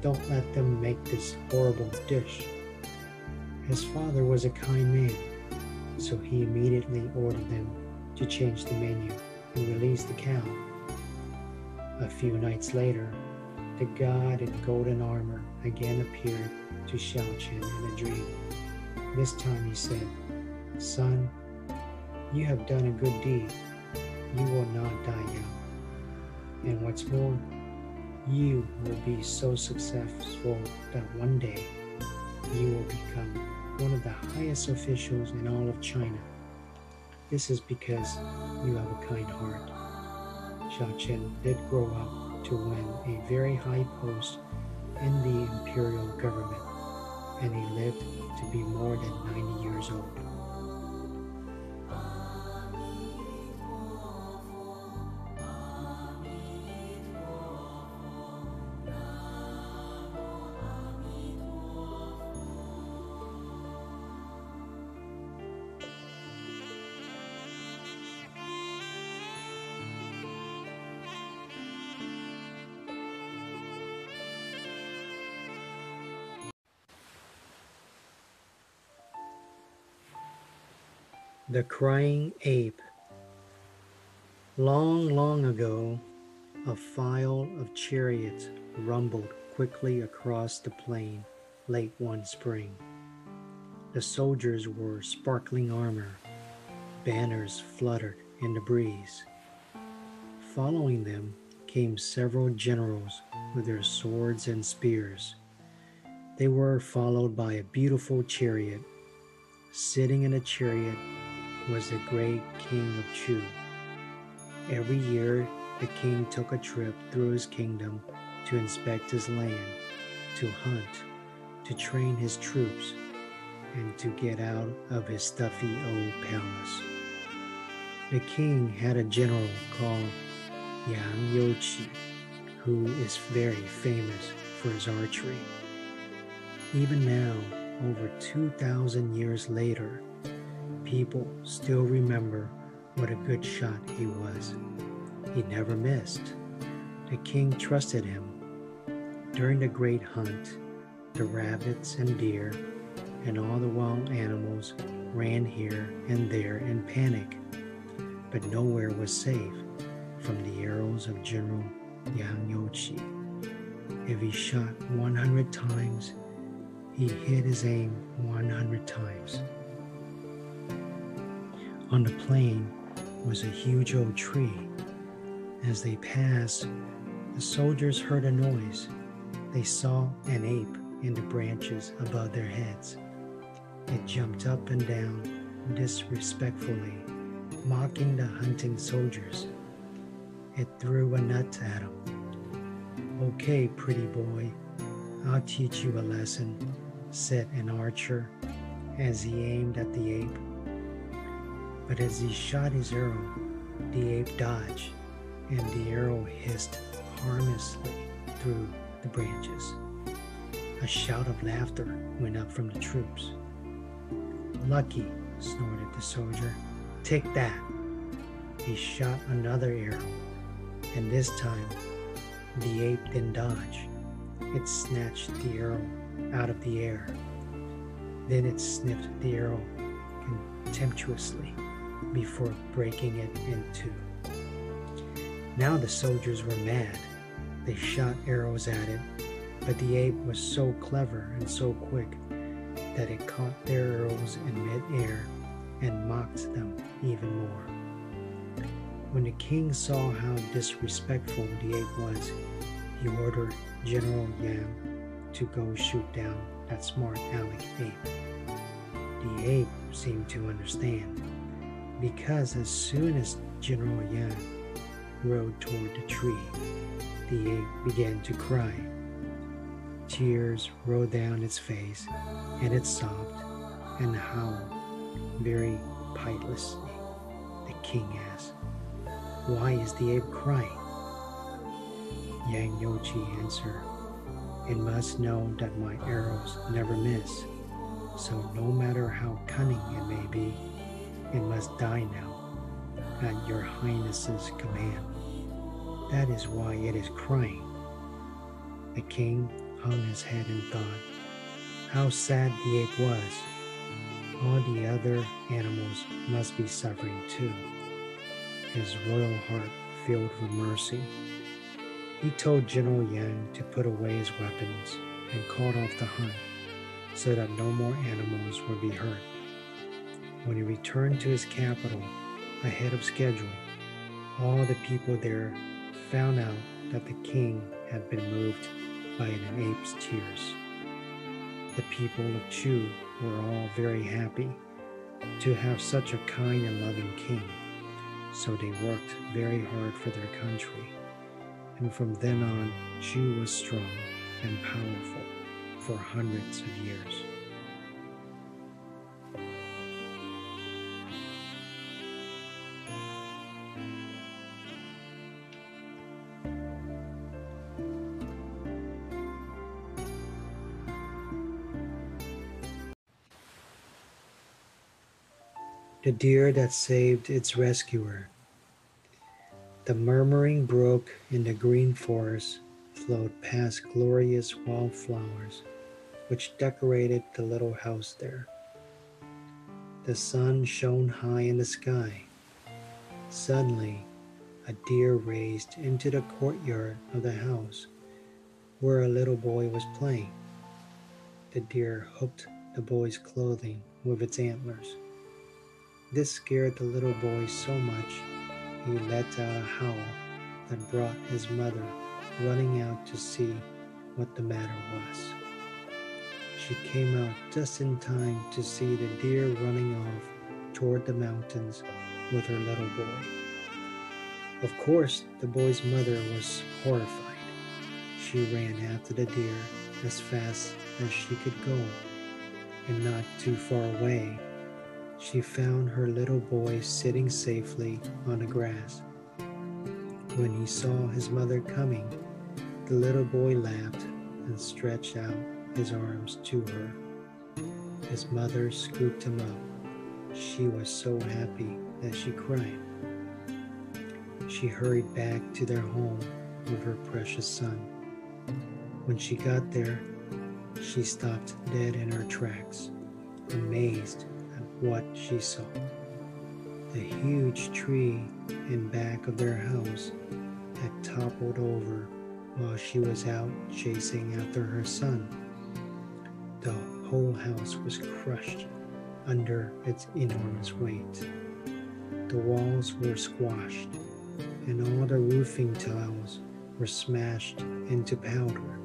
Don't let them make this horrible dish. His father was a kind man, so he immediately ordered them to change the menu and release the cow. A few nights later, the god in golden armor again appeared to Xiao Chen in a dream. This time he said, Son, you have done a good deed. You will not die young. And what's more, you will be so successful that one day you will become one of the highest officials in all of China. This is because you have a kind heart. Xiao Chen did grow up to win a very high post in the imperial government, and he lived to be more than 90 years old. The Crying Ape. Long, long ago, a file of chariots rumbled quickly across the plain late one spring. The soldiers wore sparkling armor, banners fluttered in the breeze. Following them came several generals with their swords and spears. They were followed by a beautiful chariot. Sitting in a chariot was the great king of Chu. Every year, the king took a trip through his kingdom to inspect his land, to hunt, to train his troops, and to get out of his stuffy old palace. The king had a general called Yang Youqi, who is very famous for his archery. Even now, over 2,000 years later, people still remember what a good shot he was. He never missed. The king trusted him. During the great hunt, the rabbits and deer and all the wild animals ran here and there in panic, but nowhere was safe from the arrows of General Yang Youqi. If he shot 100 times, he hit his aim 100 times. On the plain was a huge old tree. As they passed, the soldiers heard a noise. They saw an ape in the branches above their heads. It jumped up and down disrespectfully, mocking the hunting soldiers. It threw a nut at him. Okay, pretty boy, I'll teach you a lesson, said an archer as he aimed at the ape. But as he shot his arrow, the ape dodged, and the arrow hissed harmlessly through the branches. A shout of laughter went up from the troops. Lucky, snorted the soldier. Take that. He shot another arrow, and this time the ape didn't dodge. It snatched the arrow out of the air. Then it sniffed the arrow contemptuously before breaking it in two. Now the soldiers were mad. They shot arrows at it, but the ape was so clever and so quick that it caught their arrows in midair and mocked them even more. When the king saw how disrespectful the ape was, he ordered General Yang to go shoot down that smart aleck ape. The ape seemed to understand because as soon as General Yang rode toward the tree, the ape began to cry. Tears rolled down its face, and it sobbed and howled very piteously. the king asked. Why is the ape crying? Yang Youqi answered, It must know that my arrows never miss, so no matter how cunning it may be, it must die now, at your highness's command. That is why it is crying. The king hung his head and thought, how sad the ape was. All the other animals must be suffering too. His royal heart filled with mercy. He told General Yang to put away his weapons and called off the hunt so that no more animals would be hurt. When he returned to his capital ahead of schedule, all the people there found out that the king had been moved by an ape's tears. The people of Chu were all very happy to have such a kind and loving king, so they worked very hard for their country. And from then on, Chu was strong and powerful for hundreds of years. The deer that saved its rescuer. The murmuring brook in the green forest flowed past glorious wildflowers which decorated the little house there. The sun shone high in the sky. Suddenly, a deer raced into the courtyard of the house where a little boy was playing. The deer hooked the boy's clothing with its antlers. This scared the little boy so much he let out a howl that brought his mother running out to see what the matter was. She came out just in time to see the deer running off toward the mountains with her little boy. Of course, the boy's mother was horrified. She ran after the deer as fast as she could go, and not too far away she found her little boy sitting safely on the grass. When he saw his mother coming, the little boy laughed and stretched out his arms to her. His mother scooped him up. She was so happy that she cried. She hurried back to their home with her precious son. When she got there, she stopped dead in her tracks, amazed what she saw. The huge tree in back of their house had toppled over while she was out chasing after her son. The whole house was crushed under its enormous weight. The walls were squashed, and all the roofing tiles were smashed into powder.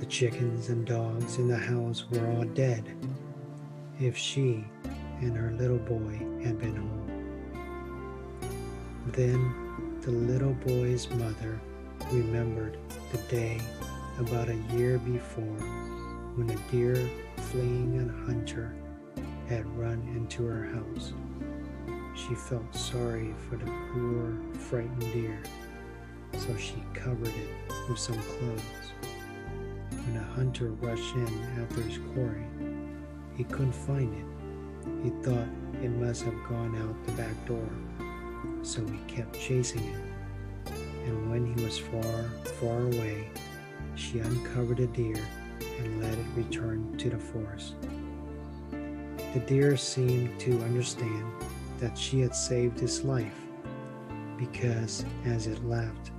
The chickens and dogs in the house were all dead if she and her little boy had been home. Then the little boy's mother remembered the day about a year before when a deer fleeing a hunter had run into her house. She felt sorry for the poor, frightened deer, so she covered it with some clothes. When a hunter rushed in after his quarry, he couldn't find it. He thought it must have gone out the back door, so he kept chasing it. And when he was far, far away, she uncovered a deer and let it return to the forest. The deer seemed to understand that she had saved his life because as it left,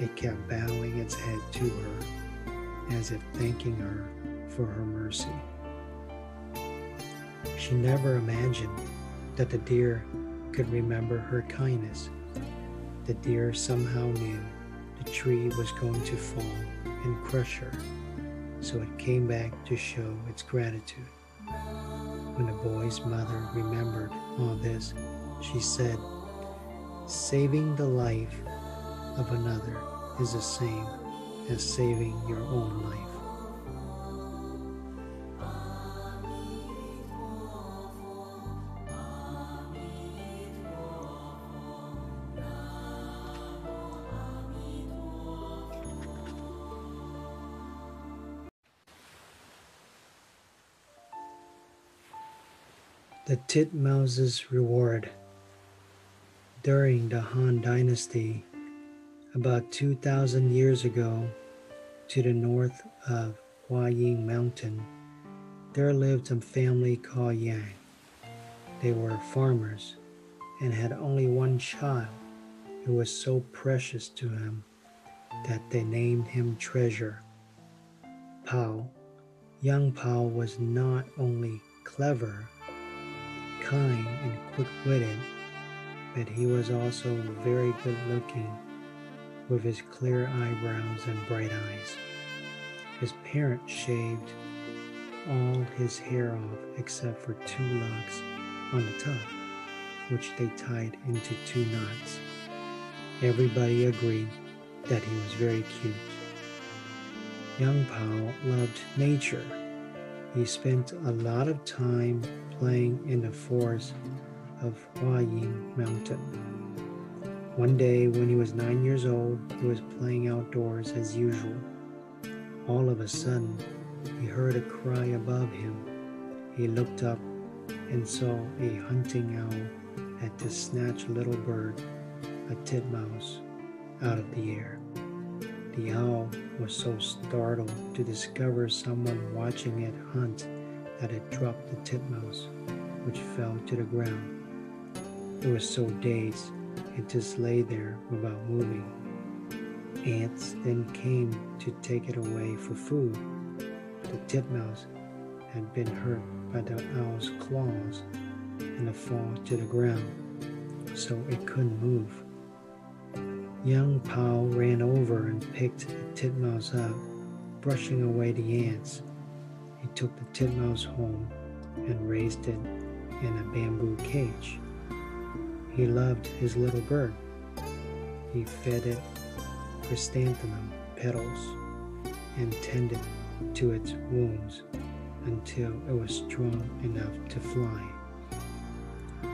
it kept bowing its head to her as if thanking her for her mercy. She never imagined that the deer could remember her kindness. The deer somehow knew the tree was going to fall and crush her, so it came back to show its gratitude. When the boy's mother remembered all this, she said, Saving the life of another is the same as saving your own life. The Titmouse's Reward During the Han Dynasty, about 2,000 years ago, to the north of Huayin Mountain, there lived a family called Yang. They were farmers and had only one child who was so precious to him that they named him Treasure. Pao, young Pao was not only clever kind and quick witted, but he was also very good looking with his clear eyebrows and bright eyes. His parents shaved all his hair off except for two locks on the top, which they tied into two knots. Everybody agreed that he was very cute. Young Pao loved nature he spent a lot of time playing in the forest of Huayin Mountain. One day, when he was nine years old, he was playing outdoors as usual. All of a sudden, he heard a cry above him. He looked up and saw a hunting owl had to snatch a little bird, a titmouse, out of the air. The owl was so startled to discover someone watching it hunt that it dropped the titmouse, which fell to the ground. It was so dazed it just lay there without moving. Ants then came to take it away for food. The titmouse had been hurt by the owl's claws and a fall to the ground, so it couldn't move. Young Pao ran over and picked the titmouse up, brushing away the ants. He took the titmouse home and raised it in a bamboo cage. He loved his little bird. He fed it chrysanthemum petals and tended to its wounds until it was strong enough to fly.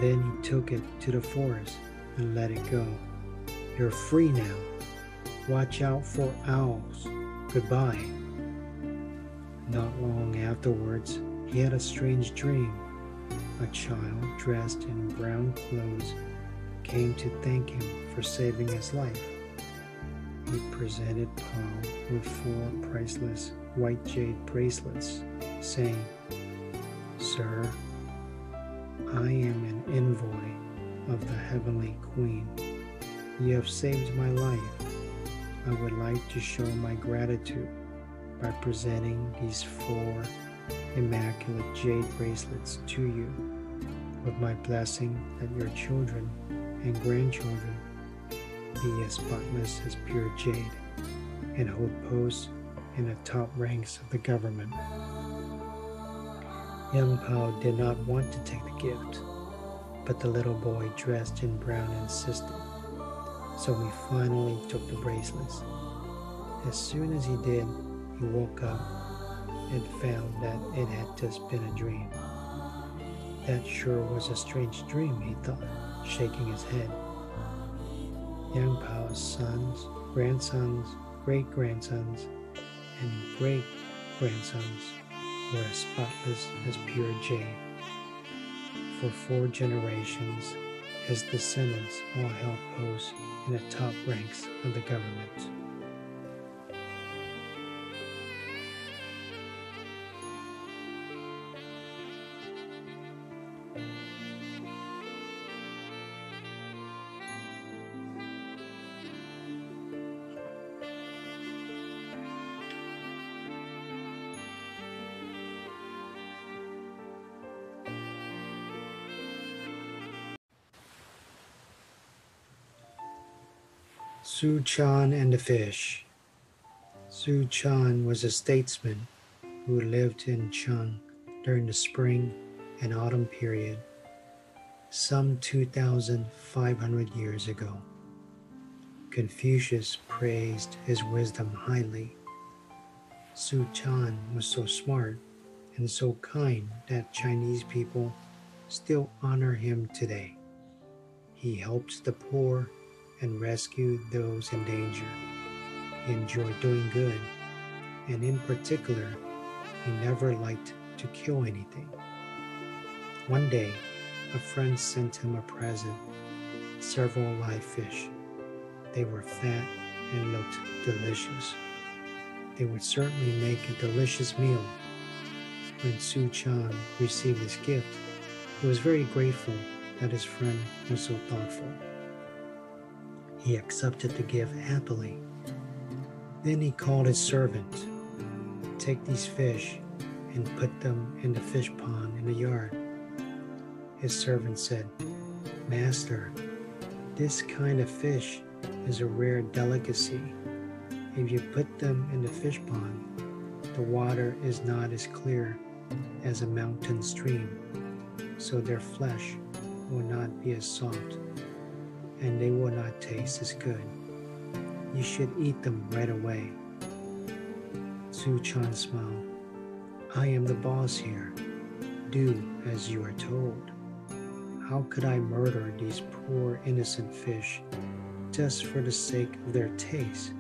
Then he took it to the forest and let it go. You're free now. Watch out for owls. Goodbye. Not long afterwards, he had a strange dream. A child dressed in brown clothes came to thank him for saving his life. He presented Pao with four priceless white jade bracelets, saying, Sir, I am an envoy of the Heavenly Queen. You have saved my life. I would like to show my gratitude by presenting these four immaculate jade bracelets to you with my blessing that your children and grandchildren be as spotless as pure jade and hold posts in the top ranks of the government. Young Pao did not want to take the gift, but the little boy dressed in brown insisted. So he finally took the bracelets. As soon as he did, he woke up and found that it had just been a dream. That sure was a strange dream, he thought, shaking his head. Young Pao's sons, grandsons, great grandsons, and great grandsons were as spotless as pure jade. For four generations, his descendants all held posts in the top ranks of the government. Su Chan and the Fish. Su Chan was a statesman who lived in Cheng during the spring and autumn period, some 2,500 years ago. Confucius praised his wisdom highly. Su Chan was so smart and so kind that Chinese people still honor him today. He helped the poor and rescued those in danger. He enjoyed doing good, and in particular, he never liked to kill anything. One day, a friend sent him a present several live fish. They were fat and looked delicious. They would certainly make a delicious meal. When Su Chan received his gift, he was very grateful that his friend was so thoughtful. He accepted the gift happily. Then he called his servant. Take these fish and put them in the fish pond in the yard. His servant said, Master, this kind of fish is a rare delicacy. If you put them in the fish pond, the water is not as clear as a mountain stream, so their flesh will not be as soft and they will not taste as good. You should eat them right away. Su Chan smiled. I am the boss here. Do as you are told. How could I murder these poor innocent fish just for the sake of their taste?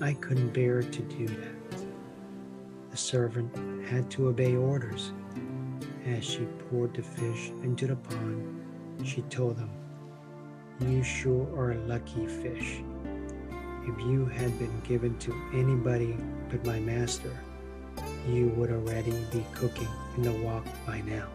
I couldn't bear to do that. The servant had to obey orders. As she poured the fish into the pond, she told them, You sure are a lucky fish. If you had been given to anybody but my master, you would already be cooking in the wok by now.